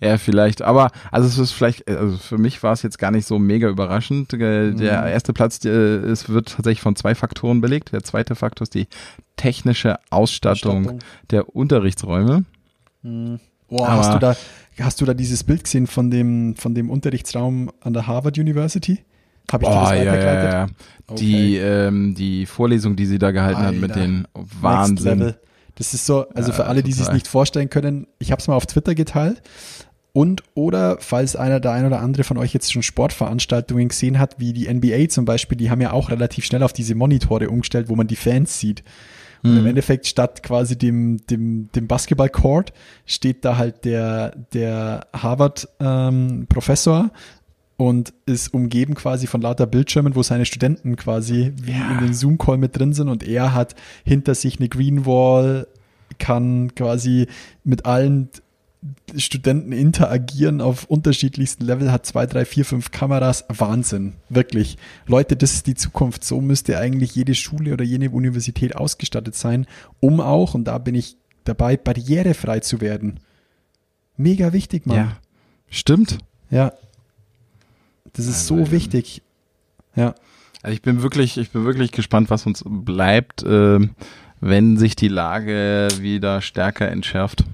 Ja, vielleicht. Aber, also es ist vielleicht, also für mich war es jetzt gar nicht so mega überraschend. Äh, Der erste Platz, äh, es wird tatsächlich von zwei Faktoren belegt. Der zweite Faktor ist die technische Ausstattung, Ausstattung. der Unterrichtsräume. Oh, Aber- hast du da, hast du da dieses Bild gesehen von dem, von dem Unterrichtsraum an der Harvard University? Habe ich dir Oh, das ja, ja, ja. Die, ähm, die Vorlesung, die sie da gehalten hat mit Alter. den Wahnsinn. Das ist so, also Ja, für alle, die sich nicht vorstellen können, ich habe es mal auf Twitter geteilt. Und oder falls einer der ein oder andere von euch jetzt schon Sportveranstaltungen gesehen hat, wie die NBA zum Beispiel, die haben ja auch relativ schnell auf diese Monitore umgestellt, wo man die Fans sieht. Und Mhm. im Endeffekt statt quasi dem, dem, dem Basketball-Court steht da halt der, der Harvard-Professor und ist umgeben quasi von lauter Bildschirmen, wo seine Studenten quasi wie Ja. in den Zoom-Call mit drin sind und er hat hinter sich eine Green Wall, kann quasi mit allen Studenten interagieren auf unterschiedlichsten Level, hat zwei, drei, vier, fünf Kameras. Wahnsinn. Wirklich. Leute, das ist die Zukunft. So müsste eigentlich jede Schule oder jede Universität ausgestattet sein, um auch, und da bin ich dabei, barrierefrei zu werden. Mega wichtig, Mann. Ja, stimmt. Ja. Das ist Also, so wichtig. Ja. Also ich bin wirklich, ich bin wirklich gespannt, was uns bleibt, ähm, wenn sich die Lage wieder stärker entschärft.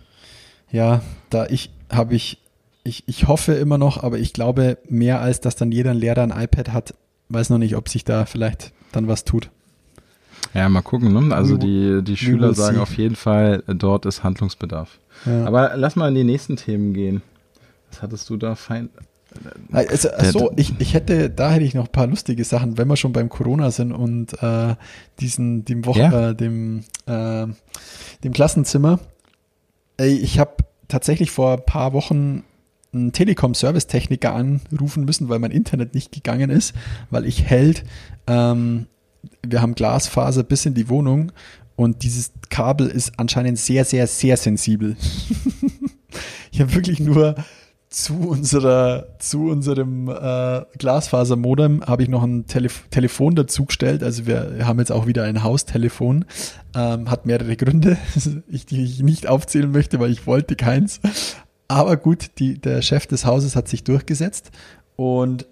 Ja, da ich habe ich, ich, ich hoffe immer noch, aber ich glaube mehr als dass dann jeder Lehrer ein iPad hat, weiß noch nicht, ob sich da vielleicht dann was tut. Ja, mal gucken. Ne? Also die, die Schüler sagen auf jeden Fall, dort ist Handlungsbedarf. Ja. Aber lass mal in die nächsten Themen gehen. Was hattest du da fein? Also, ach so, ich, ich hätte, da hätte ich noch ein paar lustige Sachen, wenn wir schon beim Corona sind und äh, diesen, dem Woche, Ja. äh, dem, äh, dem Klassenzimmer. Ey, ich habe tatsächlich vor ein paar Wochen einen Telekom-Service-Techniker anrufen müssen, weil mein Internet nicht gegangen ist, weil ich hält, ähm, wir haben Glasfaser bis in die Wohnung und dieses Kabel ist anscheinend sehr, sehr, sehr sensibel. ich habe wirklich nur zu unserer, zu unserem äh, Glasfasermodem habe ich noch ein Telef Telefon dazugestellt. Also wir haben jetzt auch wieder ein Haustelefon. Ähm, hat mehrere Gründe, die ich nicht aufzählen möchte, weil ich wollte keins. Aber gut, die, der Chef des Hauses hat sich durchgesetzt und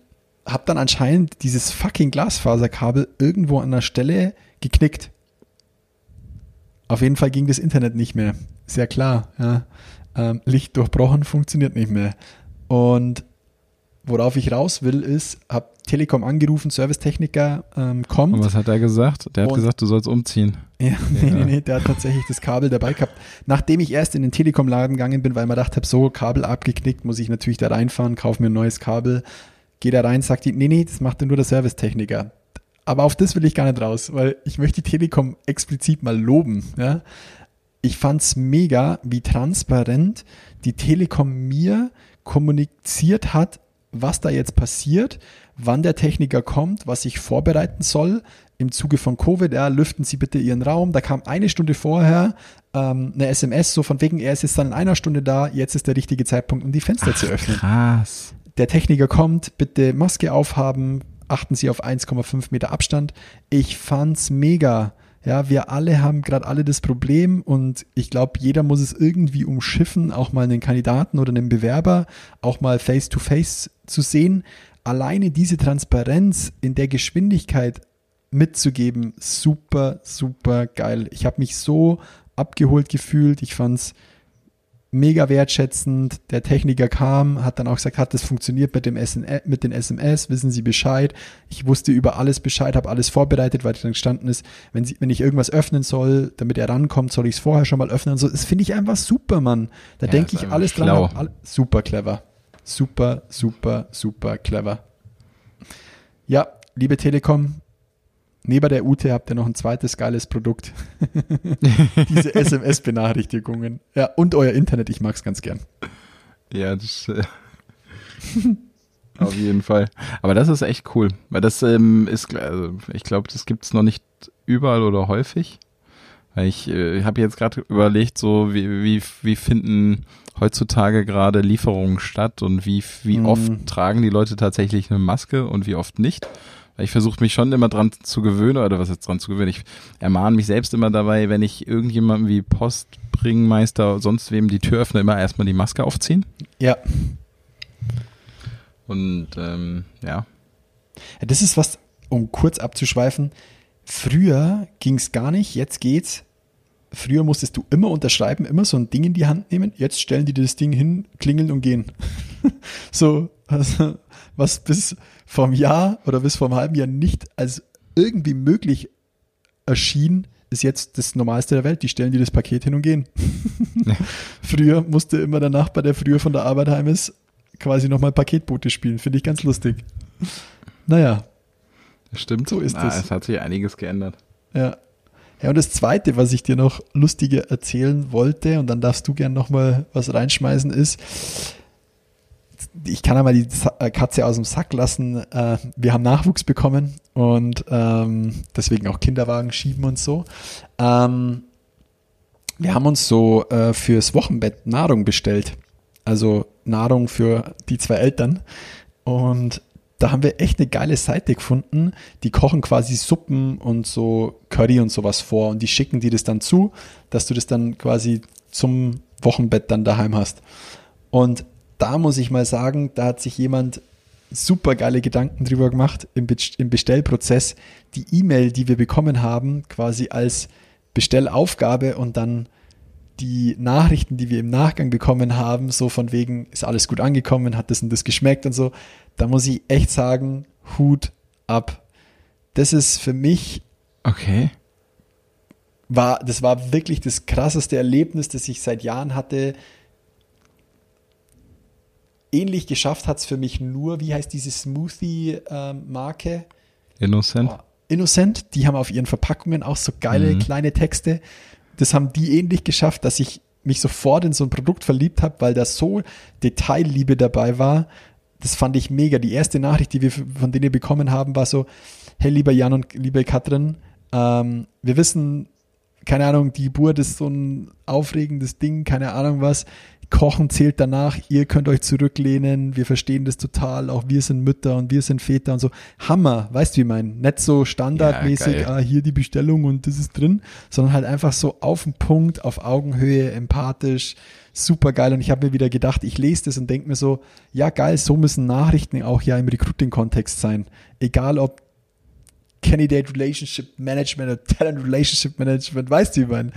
habe dann anscheinend dieses fucking Glasfaserkabel irgendwo an der Stelle geknickt. Auf jeden Fall ging das Internet nicht mehr. Sehr klar. Ja. Ähm, Licht durchbrochen funktioniert nicht mehr. Und worauf ich raus will, ist, habe Telekom angerufen, Servicetechniker ähm, kommt. Und was hat er gesagt? Der hat gesagt, du sollst umziehen. Ja, nee, nee, nee, der hat tatsächlich das Kabel dabei gehabt. Nachdem ich erst in den Telekom-Laden gegangen bin, weil man dachte, hab so, Kabel abgeknickt, muss ich natürlich da reinfahren, kaufe mir ein neues Kabel, gehe da rein, sagt die, nee, nee, das macht nur der Servicetechniker. Aber auf das will ich gar nicht raus, weil ich möchte die Telekom explizit mal loben. Ja? Ich fand's mega, wie transparent die Telekom mir kommuniziert hat, was da jetzt passiert, wann der Techniker kommt, was ich vorbereiten soll. Im Zuge von Covid, ja, lüften Sie bitte Ihren Raum. Da kam eine Stunde vorher ähm, eine SMS, so von wegen, er ist jetzt dann in einer Stunde da, jetzt ist der richtige Zeitpunkt, um die Fenster zu öffnen Krass. der Techniker kommt, bitte Maske aufhaben, achten Sie auf 1,5 Meter Abstand. Ich fand's mega. Ja, wir alle haben gerade alle das Problem und ich glaube, jeder muss es irgendwie umschiffen, auch mal einen Kandidaten oder einen Bewerber auch mal face to face zu sehen. Alleine diese Transparenz in der Geschwindigkeit mitzugeben, super, super geil. Ich habe mich so abgeholt gefühlt. Ich fand's mega wertschätzend. Der Techniker kam, hat dann auch gesagt, hat das funktioniert mit dem SN mit den SMS, wissen Sie Bescheid. Ich wusste über alles Bescheid, habe alles vorbereitet, weil dann gestanden ist, wenn, Sie, wenn ich irgendwas öffnen soll, damit er rankommt, soll ich es vorher schon mal öffnen. So, das finde ich einfach super, Mann. Da Ja, denke ich alles dran. schlau. hab All, super clever. Super, super, super clever. Ja, liebe Telekom, neben der Ute habt ihr noch ein zweites geiles Produkt. Diese SMS-Benachrichtigungen. Ja, und euer Internet, ich mag's ganz gern. Ja, das äh, auf jeden Fall. Aber das ist echt cool, weil das ähm, ist, also ich glaube, das gibt's noch nicht überall oder häufig. Weil ich äh, habe jetzt gerade überlegt, so wie, wie, wie finden heutzutage gerade Lieferungen statt und wie, wie Mhm. oft tragen die Leute tatsächlich eine Maske und wie oft nicht. Weil ich versuche mich schon immer dran zu gewöhnen, oder was jetzt dran zu gewöhnen. Ich ermahne mich selbst immer dabei, wenn ich irgendjemandem wie Postbringmeister, sonst wem die Tür öffne, immer erstmal die Maske aufziehen. Ja. Und ähm, ja. Ja, Das ist was, um kurz abzuschweifen. Früher ging es gar nicht, jetzt geht's. Früher musstest du immer unterschreiben, immer so ein Ding in die Hand nehmen. Jetzt stellen die das Ding hin, klingeln und gehen. so, also, was bis vom Jahr oder bis vor einem halben Jahr nicht als irgendwie möglich erschien, ist jetzt das Normalste der Welt. Die stellen dir das Paket hin und gehen. früher musste immer der Nachbar, der früher von der Arbeit heim ist, quasi nochmal Paketboote spielen. Finde ich ganz lustig. Naja, Das stimmt. So ist ah, es. Es hat sich einiges geändert. Ja. Ja, und das Zweite, was ich dir noch lustiger erzählen wollte, und dann darfst du gern nochmal was reinschmeißen, ist, ich kann einmal die äh, Katze aus dem Sack lassen. Äh, Wir haben Nachwuchs bekommen und ähm, deswegen auch Kinderwagen schieben und so. Ähm, wir haben uns so äh, fürs Wochenbett Nahrung bestellt. Also Nahrung für die zwei Eltern. Und da haben wir echt eine geile Seite gefunden. Die kochen quasi Suppen und so Curry und sowas vor und die schicken dir das dann zu, dass du das dann quasi zum Wochenbett dann daheim hast. Und da muss ich mal sagen, da hat sich jemand super geile Gedanken drüber gemacht im, Be im Bestellprozess, die E-Mail, die wir bekommen haben, quasi als Bestellaufgabe und dann die Nachrichten, die wir im Nachgang bekommen haben, so von wegen, ist alles gut angekommen, hat das und das geschmeckt und so, da muss ich echt sagen, Hut ab. Das ist für mich, Okay. war, das war wirklich das krasseste Erlebnis, das ich seit Jahren hatte. Ähnlich geschafft hat es für mich nur, wie heißt diese Smoothie-Marke? Innocent. Oh, Innocent, die haben auf ihren Verpackungen auch so geile Mhm. kleine Texte. Das haben die ähnlich geschafft, dass ich mich sofort in so ein Produkt verliebt habe, weil da so Detailliebe dabei war. Das fand ich mega. Die erste Nachricht, die wir von denen bekommen haben, war so: Hey, lieber Jan und liebe Katrin, ähm, wir wissen, keine Ahnung, die Geburt ist so ein aufregendes Ding, keine Ahnung was. Kochen zählt danach, ihr könnt euch zurücklehnen, wir verstehen das total, auch wir sind Mütter und wir sind Väter und so. Hammer, weißt du, wie ich meine? Nicht so standardmäßig, Ja, ah, hier die Bestellung und das ist drin, sondern halt einfach so auf den Punkt, auf Augenhöhe, empathisch, super geil. Und ich habe mir wieder gedacht, ich lese das und denke mir so, ja geil, so müssen Nachrichten auch ja im Recruiting-Kontext sein. Egal ob Candidate Relationship Management oder Talent Relationship Management, weißt du, wie ich meine?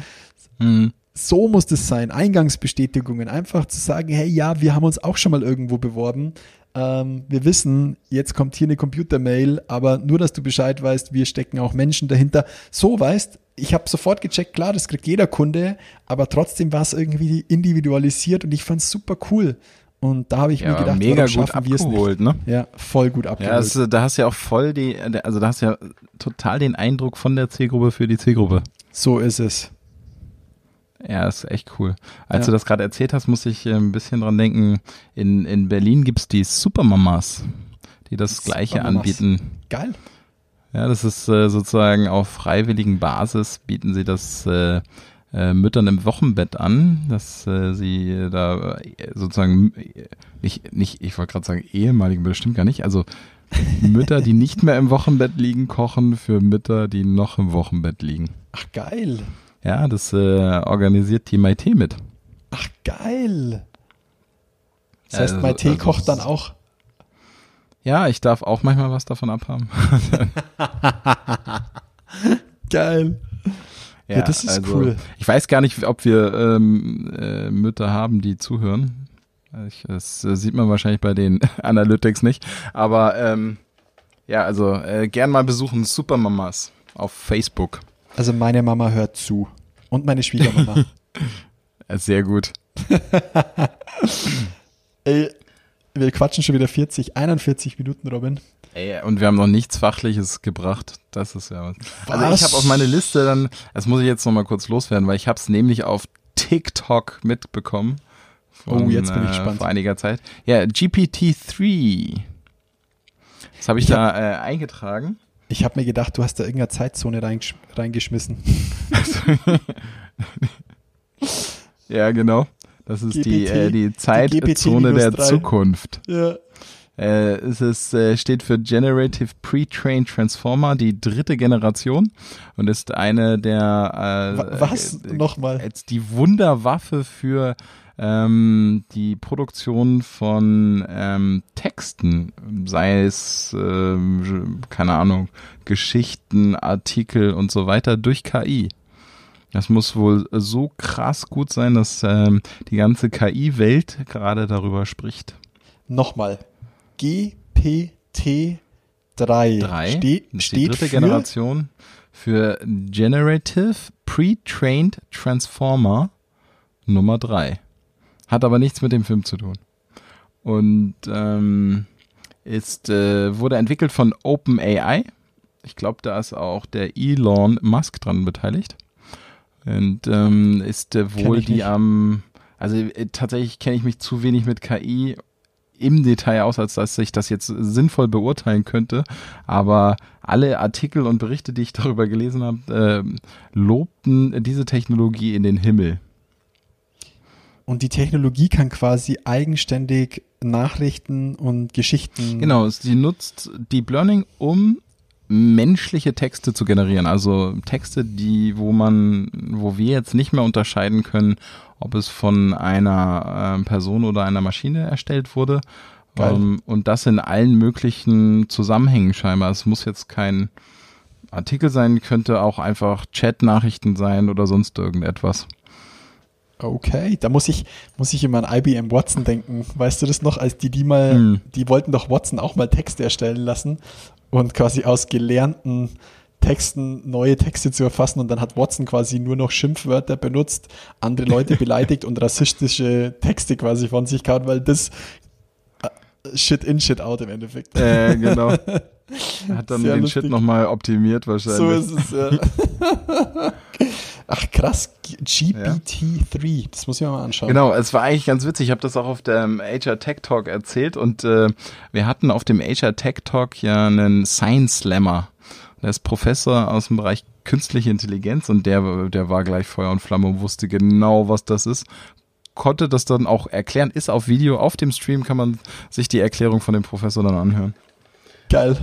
Mhm. So muss das sein. Eingangsbestätigungen. Einfach zu sagen, hey, ja, wir haben uns auch schon mal irgendwo beworben. ähm, wir wissen, jetzt kommt hier eine Computermail, aber nur, dass du Bescheid weißt, wir stecken auch Menschen dahinter. So weißt, ich habe sofort gecheckt, klar, das kriegt jeder Kunde, aber trotzdem war es irgendwie individualisiert und ich fand es super cool. Und da habe ich Ja, mir gedacht, mega gut schaffen wir es abgeholt, nicht? ne? Ja, voll gut Ja, abgeholt. das, da hast du ja auch voll die, also da hast du ja total den Eindruck von der Zielgruppe für die Zielgruppe. so ist es. Ja, ist echt cool. Als Ja. du das gerade erzählt hast, muss ich äh, ein bisschen dran denken, in, in Berlin gibt's die Supermamas, die das Gleiche Supermamas. anbieten. Geil. Ja, das ist äh, sozusagen auf freiwilligen Basis bieten sie das äh, äh, Müttern im Wochenbett an, dass äh, sie da äh, sozusagen äh, nicht, nicht, ich wollte gerade sagen ehemaligen, aber das stimmt gar nicht. Also Mütter, die nicht mehr im Wochenbett liegen, kochen für Mütter, die noch im Wochenbett liegen. Ach, geil. Ja, das äh, organisiert Team IT mit. Ach, geil. Das Ja, heißt, also- mein Tee also kocht dann auch. Ja, ich darf auch manchmal was davon abhaben. Geil. Ja, das ist cool. also Ich weiß gar nicht, ob wir ähm, äh, Mütter haben, die zuhören. Ich, das äh, sieht man wahrscheinlich bei den Analytics nicht. Aber ähm, ja, also äh, gern mal besuchen Supermamas auf Facebook. Also meine Mama hört zu. Und meine Schwiegermama. Äh, sehr gut. Ey, wir quatschen schon wieder 40, 41 Minuten, Robin. Ey, und wir haben noch nichts Fachliches gebracht. Das ist ja was. Also Was? ich habe auf meine Liste dann, das muss ich jetzt noch mal kurz loswerden, weil ich habe es nämlich auf TikTok mitbekommen. Von, Oh, jetzt bin ich äh, gespannt. Vor einiger Zeit. Ja, GPT-3. Das habe ich, Ich da äh, eingetragen. Ich habe mir gedacht, du hast da irgendeine Zeitzone reingesch reingeschmissen. Ja, genau. Das ist die, GPT, äh, die die Zeitzone GPT der minus drei. Zukunft. Ja. Äh, es ist, äh, steht für Generative Pre-Trained Transformer, die dritte Generation und ist eine der äh, Wa- was? äh, Nochmal. Die Wunderwaffe für ähm, die Produktion von ähm, Texten, sei es, ähm, keine Ahnung, Geschichten, Artikel und so weiter durch KI. Das muss wohl so krass gut sein, dass ähm, die ganze KI-Welt gerade darüber spricht. Nochmal. GPT-3 Drei. Ste Das ist die steht dritte für Generation für Generative Pre-Trained Transformer Nummer drei. Hat aber nichts mit dem Film zu tun. Und ähm, ist, äh, wurde entwickelt von OpenAI. Ich glaube, da ist auch der Elon Musk dran beteiligt. Und ähm, ist äh, wohl die am, also äh, tatsächlich kenne ich mich zu wenig mit KI im Detail aus, als dass ich das jetzt sinnvoll beurteilen könnte. Aber alle Artikel und Berichte, die ich darüber gelesen habe, äh, lobten diese Technologie in den Himmel. Und die Technologie kann quasi eigenständig Nachrichten und Geschichten. Genau, sie nutzt Deep Learning, um menschliche Texte zu generieren. Also Texte, die, wo man, wo wir jetzt nicht mehr unterscheiden können, ob es von einer äh, Person oder einer Maschine erstellt wurde. Ähm, und das in allen möglichen Zusammenhängen scheinbar. Es muss jetzt kein Artikel sein, könnte auch einfach Chat-Nachrichten sein oder sonst irgendetwas. Okay, da muss ich, muss ich immer an IBM Watson denken. Weißt du das noch, als die die mal, Hm. die wollten doch Watson auch mal Texte erstellen lassen und quasi aus gelernten Texten neue Texte zu erfassen und dann hat Watson quasi nur noch Schimpfwörter benutzt, andere Leute beleidigt und rassistische Texte quasi von sich gehauen, weil das Shit in, Shit out im Endeffekt. Äh, genau. Er hat dann Sehr den lustig. Shit nochmal optimiert wahrscheinlich. So ist es, ja. Ach krass, GPT-3, das muss ich mir mal anschauen. Genau, es war eigentlich ganz witzig. Ich habe das auch auf dem HR Tech Talk erzählt und äh, wir hatten auf dem HR Tech Talk ja einen Science Slammer. Der ist Professor aus dem Bereich künstliche Intelligenz und der, der war gleich Feuer und Flamme und wusste genau, was das ist. Konnte das dann auch erklären, ist auf Video, auf dem Stream kann man sich die Erklärung von dem Professor dann anhören. Geil.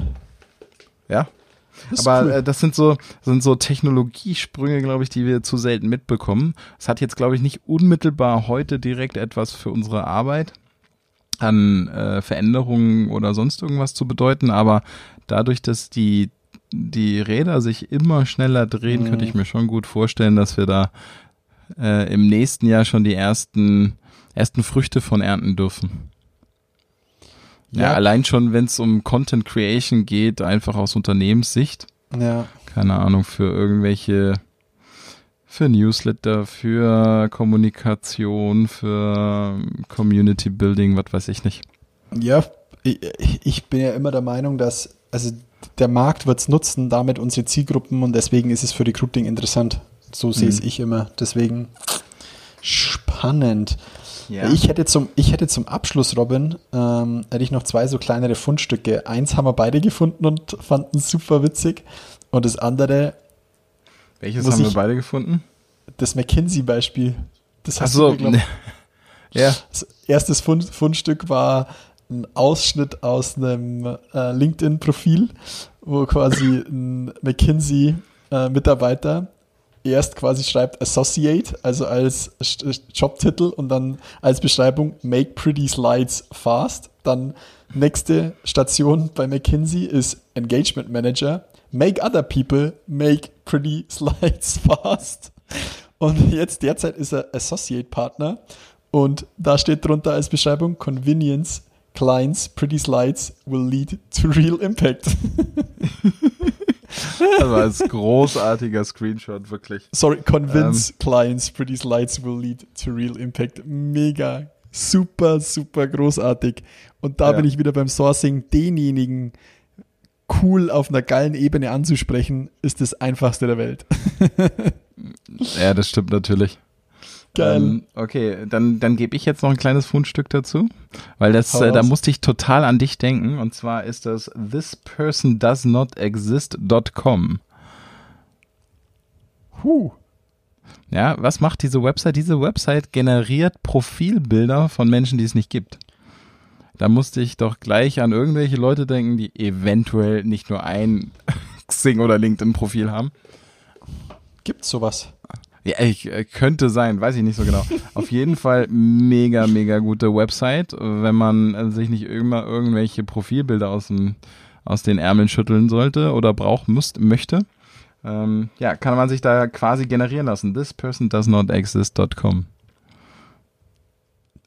Ja, Das aber cool. äh, das sind so, sind so Technologiesprünge, glaube ich, die wir zu selten mitbekommen. Es hat jetzt, glaube ich, nicht unmittelbar heute direkt etwas für unsere Arbeit an äh, Veränderungen oder sonst irgendwas zu bedeuten, aber dadurch, dass die, die Räder sich immer schneller drehen, Mhm. könnte ich mir schon gut vorstellen, dass wir da äh, im nächsten Jahr schon die ersten, ersten Früchte von ernten dürfen. Ja, allein schon, wenn es um Content Creation geht, einfach aus Unternehmenssicht. Ja. Keine Ahnung, für irgendwelche, für Newsletter, für Kommunikation, für Community Building, was weiß ich nicht. Ja, ich, ich bin ja immer der Meinung, dass, also der Markt wird es nutzen, damit unsere Zielgruppen und deswegen ist es für Recruiting interessant. So sehe es ich immer. Deswegen spannend. Ja. Ich hätte zum, ich hätte zum Abschluss, Robin, ähm, hätte ich noch zwei so kleinere Fundstücke. Eins haben wir beide gefunden und fanden super witzig. Und das andere, Welches haben wir ich- beide gefunden? das McKinsey-Beispiel. Das hast so, du, glaub, ja. Das erstes Fund, Fundstück war ein Ausschnitt aus einem äh, LinkedIn-Profil, wo quasi ein McKinsey-Mitarbeiter erst quasi schreibt Associate, also als Jobtitel und dann als Beschreibung Make Pretty Slides Fast. Dann nächste Station bei McKinsey ist Engagement Manager. Make other people make pretty slides fast. Und jetzt derzeit ist er Associate Partner und da steht drunter als Beschreibung Convenience Clients Pretty Slides will lead to real impact. Das war ein großartiger Screenshot, wirklich. Sorry, convince clients pretty slides will lead to real impact. Mega, super, super großartig. Und da Ja. bin ich wieder beim Sourcing. Denjenigen cool auf einer geilen Ebene anzusprechen, ist das einfachste der Welt. Ja, das stimmt natürlich. Geil. Ähm, okay, dann, dann gebe ich jetzt noch ein kleines Fundstück dazu, weil das, äh, da musste ich total an dich denken. Und zwar ist das thispersondoesnotexist.com. Huh. Ja, was macht diese Website? Diese Website generiert Profilbilder von Menschen, die es nicht gibt. Da musste ich doch gleich an irgendwelche Leute denken, die eventuell nicht nur ein Xing oder LinkedIn-Profil haben. Gibt's sowas? Ja, ich, äh, könnte sein, weiß ich nicht so genau. Auf jeden Fall mega, mega gute Website, wenn man äh, sich nicht immer irgendwelche Profilbilder aus, dem, aus den Ärmeln schütteln sollte oder braucht, müsst, möchte. Ähm, ja, kann man sich da quasi generieren lassen. Thispersondoesnotexist.com.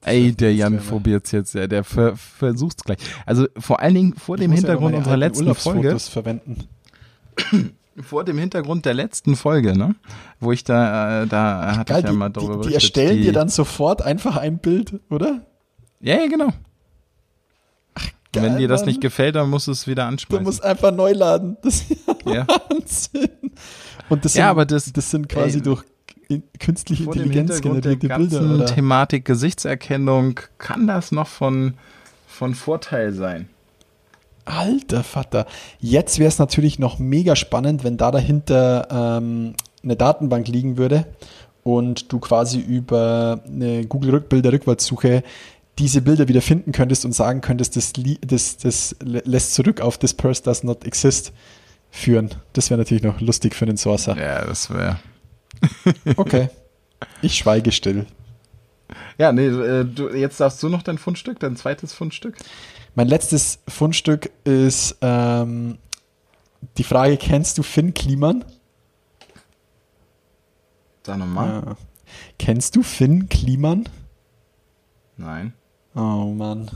Ey, der Jan wär mal- probiert's jetzt, der, der ver, versucht's gleich. Also vor allen Dingen vor dem Ich ja Hintergrund meine unserer letzten Folge verwenden. Vor dem Hintergrund der letzten Folge, ne? Wo ich da, äh, da hatte Geil, ich ja die, mal die, darüber die berichtet, erstellen die- dir dann sofort einfach ein Bild, oder? Ja, ja, genau. Geil, Wenn dir das nicht gefällt, dann musst du es wieder Du anschmeißen. musst einfach neu laden. Das ist Ja. Wahnsinn. Und das sind, Ja, aber das- das sind quasi ey, durch künstliche Vor dem Intelligenz der generierte ganzen Bilder. Oder? Thematik Gesichtserkennung kann das noch von, von Vorteil sein. Alter Vater. Jetzt wäre es natürlich noch mega spannend, wenn da dahinter ähm, eine Datenbank liegen würde und du quasi über eine Google-Bilder-Rückwärtssuche diese Bilder wieder finden könntest und sagen könntest, das, das, das lä- lässt zurück auf This Purse Does Not Exist führen. Das wäre natürlich noch lustig für den Sourcer. Ja, das wäre. Okay. Ich schweige still. Ja, nee, äh, du, jetzt darfst du noch dein Fundstück, dein zweites Fundstück. Mein letztes Fundstück ist ähm, die Frage, kennst du Finn Kliman? Sag nochmal. Ja. Kennst du Finn Kliman? Nein. Oh Mann.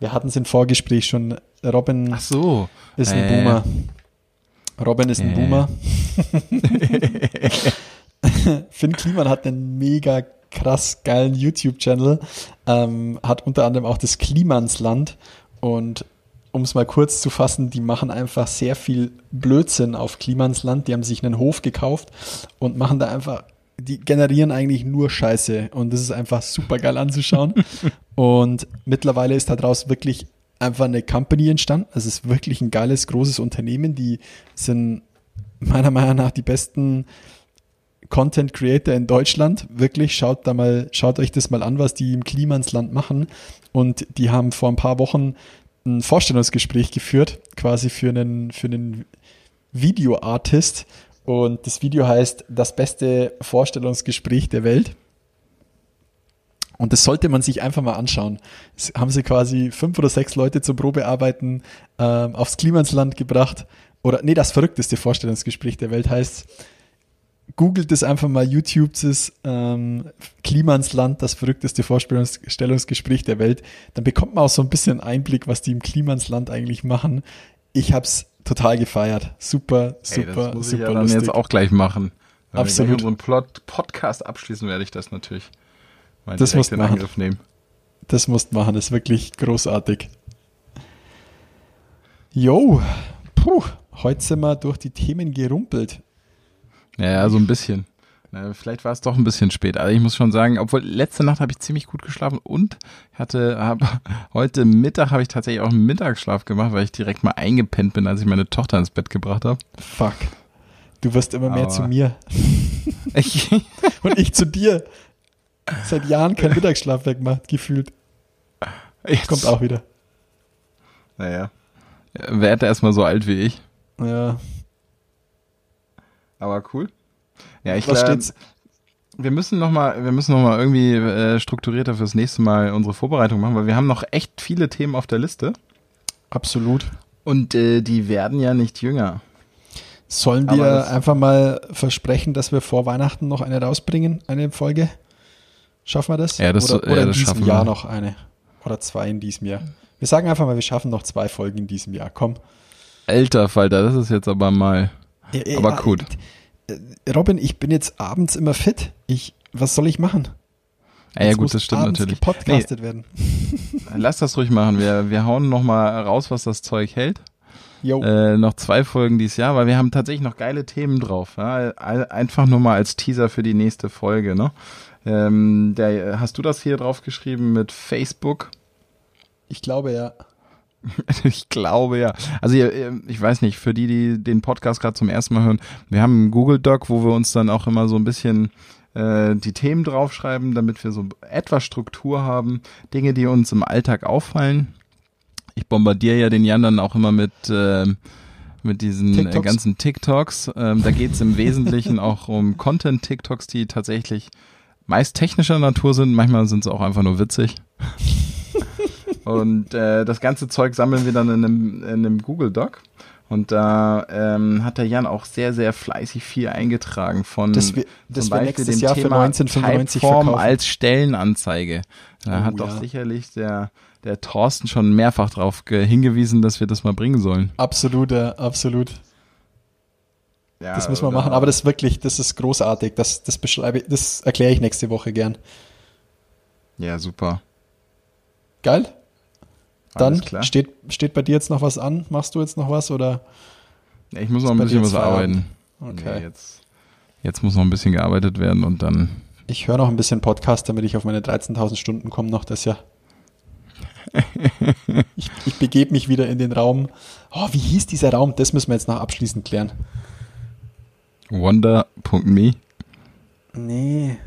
Wir hatten es im Vorgespräch schon. Robin Ach so. ist ein Äh, Boomer. Robin ist ein Äh. Boomer. Finn Kliman hat einen mega krass geilen YouTube-Channel, ähm, hat unter anderem auch das Klimansland und um es mal kurz zu fassen, die machen einfach sehr viel Blödsinn auf Klimansland. Die haben sich einen Hof gekauft und machen da einfach, die generieren eigentlich nur Scheiße und das ist einfach super geil anzuschauen. und mittlerweile ist daraus wirklich einfach eine Company entstanden. Also es ist wirklich ein geiles, großes Unternehmen. Die sind meiner Meinung nach die besten Content Creator in Deutschland. Wirklich, schaut da mal, schaut euch das mal an, was die im Klimansland machen. Und die haben vor ein paar Wochen ein Vorstellungsgespräch geführt, quasi für einen, für einen Video-Artist. Und das Video heißt Das beste Vorstellungsgespräch der Welt. Und das sollte man sich einfach mal anschauen. Es haben sie quasi fünf oder sechs Leute zum Probearbeiten ähm, aufs Klimansland gebracht. Oder, nee, das verrückteste Vorstellungsgespräch der Welt heißt googelt es einfach mal, YouTube das ähm, Klimansland, das verrückteste Vorstellungsgespräch der Welt. Dann bekommt man auch so ein bisschen Einblick, was die im Klimansland eigentlich machen. Ich habe es total gefeiert. Super, super, Ey, das muss super ich ja dann lustig. jetzt auch gleich machen. Wenn Absolut. wir gleich unseren Plot Podcast abschließen, werde ich das natürlich mal Das musst in. Angriff nehmen. Das musst machen, das ist wirklich großartig. Jo, puh, heute sind wir durch die Themen gerumpelt. Ja, so ein bisschen. Vielleicht war es doch ein bisschen spät. Also ich muss schon sagen, obwohl letzte Nacht habe ich ziemlich gut geschlafen und hatte hab, heute Mittag habe ich tatsächlich auch einen Mittagsschlaf gemacht, weil ich direkt mal eingepennt bin, als ich meine Tochter ins Bett gebracht habe. Fuck. Du wirst immer mehr Aber- zu mir Ich, und ich zu dir. Seit Jahren kein Mittagsschlaf wegmacht, gefühlt. jetzt, Kommt auch wieder. Naja. Werde erstmal so alt wie ich. Ja, Aber cool. Ja, ich glaube, wir müssen noch mal, wir müssen noch mal irgendwie äh, strukturierter fürs nächste Mal unsere Vorbereitung machen, weil wir haben noch echt viele Themen auf der Liste Absolut. und äh, die werden ja nicht jünger. Sollen Aber wir einfach mal versprechen, dass wir vor Weihnachten noch eine rausbringen, eine Folge? Schaffen wir das? Ja, das- oder ja, oder in diesem Jahr wir. noch eine. Oder zwei in diesem Jahr. Wir sagen einfach mal, wir schaffen noch zwei Folgen in diesem Jahr. Komm. Alter Falter, das ist jetzt aber mal. Ja, Aber ja, gut. äh, Robin, ich bin jetzt abends immer fit. Ich, was soll ich machen? Ja, ja gut, das stimmt natürlich. gepodcastet werden. Nee, lass das ruhig machen. Wir, wir hauen noch mal raus, was das Zeug hält. Äh, noch zwei Folgen dieses Jahr, weil wir haben tatsächlich noch geile Themen drauf. Ja? Einfach nur mal als Teaser für die nächste Folge. Ne? Ähm, der, hast du das hier drauf geschrieben mit Facebook? ich glaube ja. Ich glaube ja. Also ich weiß nicht, für die, die den Podcast gerade zum ersten Mal hören, wir haben einen Google Doc, wo wir uns dann auch immer so ein bisschen äh, die Themen draufschreiben, damit wir so etwas Struktur haben, Dinge, die uns im Alltag auffallen. Ich bombardiere ja den Jan dann auch immer mit ähm, mit diesen äh, TikToks. ganzen TikToks. Ähm, da geht es im Wesentlichen auch um Content-TikToks, die tatsächlich meist technischer Natur sind. Manchmal sind sie auch einfach nur witzig. Und äh, das ganze Zeug sammeln wir dann in einem, in einem Google Doc. Und da ähm, hat der Jan auch sehr, sehr fleißig viel eingetragen von Das wir- das zum Beispiel nächstes dem Jahr für Thema 1995 Typeform verkaufen. als Stellenanzeige. Da Oh, hat doch ja. sicherlich der, der Thorsten schon mehrfach darauf hingewiesen, dass wir das mal bringen sollen. Absolut, ja, absolut. Ja, Das müssen wir machen. Aber das ist wirklich, das ist großartig. Das, das beschreibe ich, das erkläre ich nächste Woche gern. Ja, super. Geil? Dann steht, steht bei dir jetzt noch was an? Machst du jetzt noch was oder? Ich muss noch ein bisschen was arbeiten. Okay. Nee, jetzt, jetzt muss noch ein bisschen gearbeitet werden und dann. Ich höre noch ein bisschen Podcast, damit ich auf meine 13.000 Stunden komme noch das Jahr. ich, ich begebe mich wieder in den Raum. Oh, wie hieß dieser Raum? Das müssen wir jetzt noch abschließend klären. Wonder.me. Nee,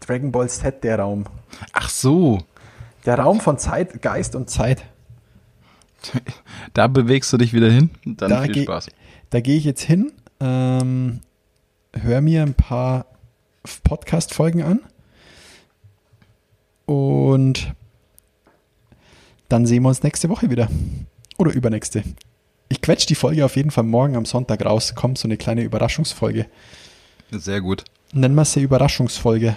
Dragon Ball Z, der Raum. Ach so, Der Raum von Zeit, Geist und Zeit. da bewegst du dich wieder hin. Dann Da viel Spaß. Da gehe ich jetzt hin, ähm, hör mir ein paar Podcast-Folgen an und dann sehen wir uns nächste Woche wieder. Oder übernächste. Ich quetsch die Folge auf jeden Fall morgen am Sonntag raus. Kommt so eine kleine Überraschungsfolge. Sehr gut. Nennen wir sie Überraschungsfolge,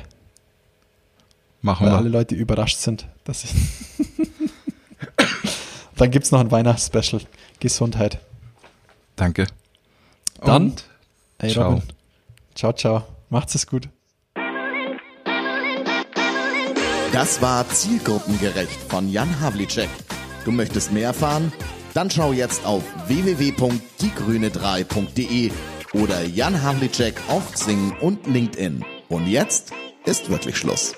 Machen weil wir. alle Leute überrascht sind, dass ich. dann gibt es noch ein Weihnachtsspecial. Gesundheit. Danke. Dann- Und Hey Ciao. Robin. Ciao, ciao. Macht's es gut. Das war Zielgruppengerecht von Jan Havlicek. Du möchtest mehr erfahren? Dann schau jetzt auf www.diegrüne3.de oder Jan Havlicek auf Xing und LinkedIn. Und jetzt ist wirklich Schluss.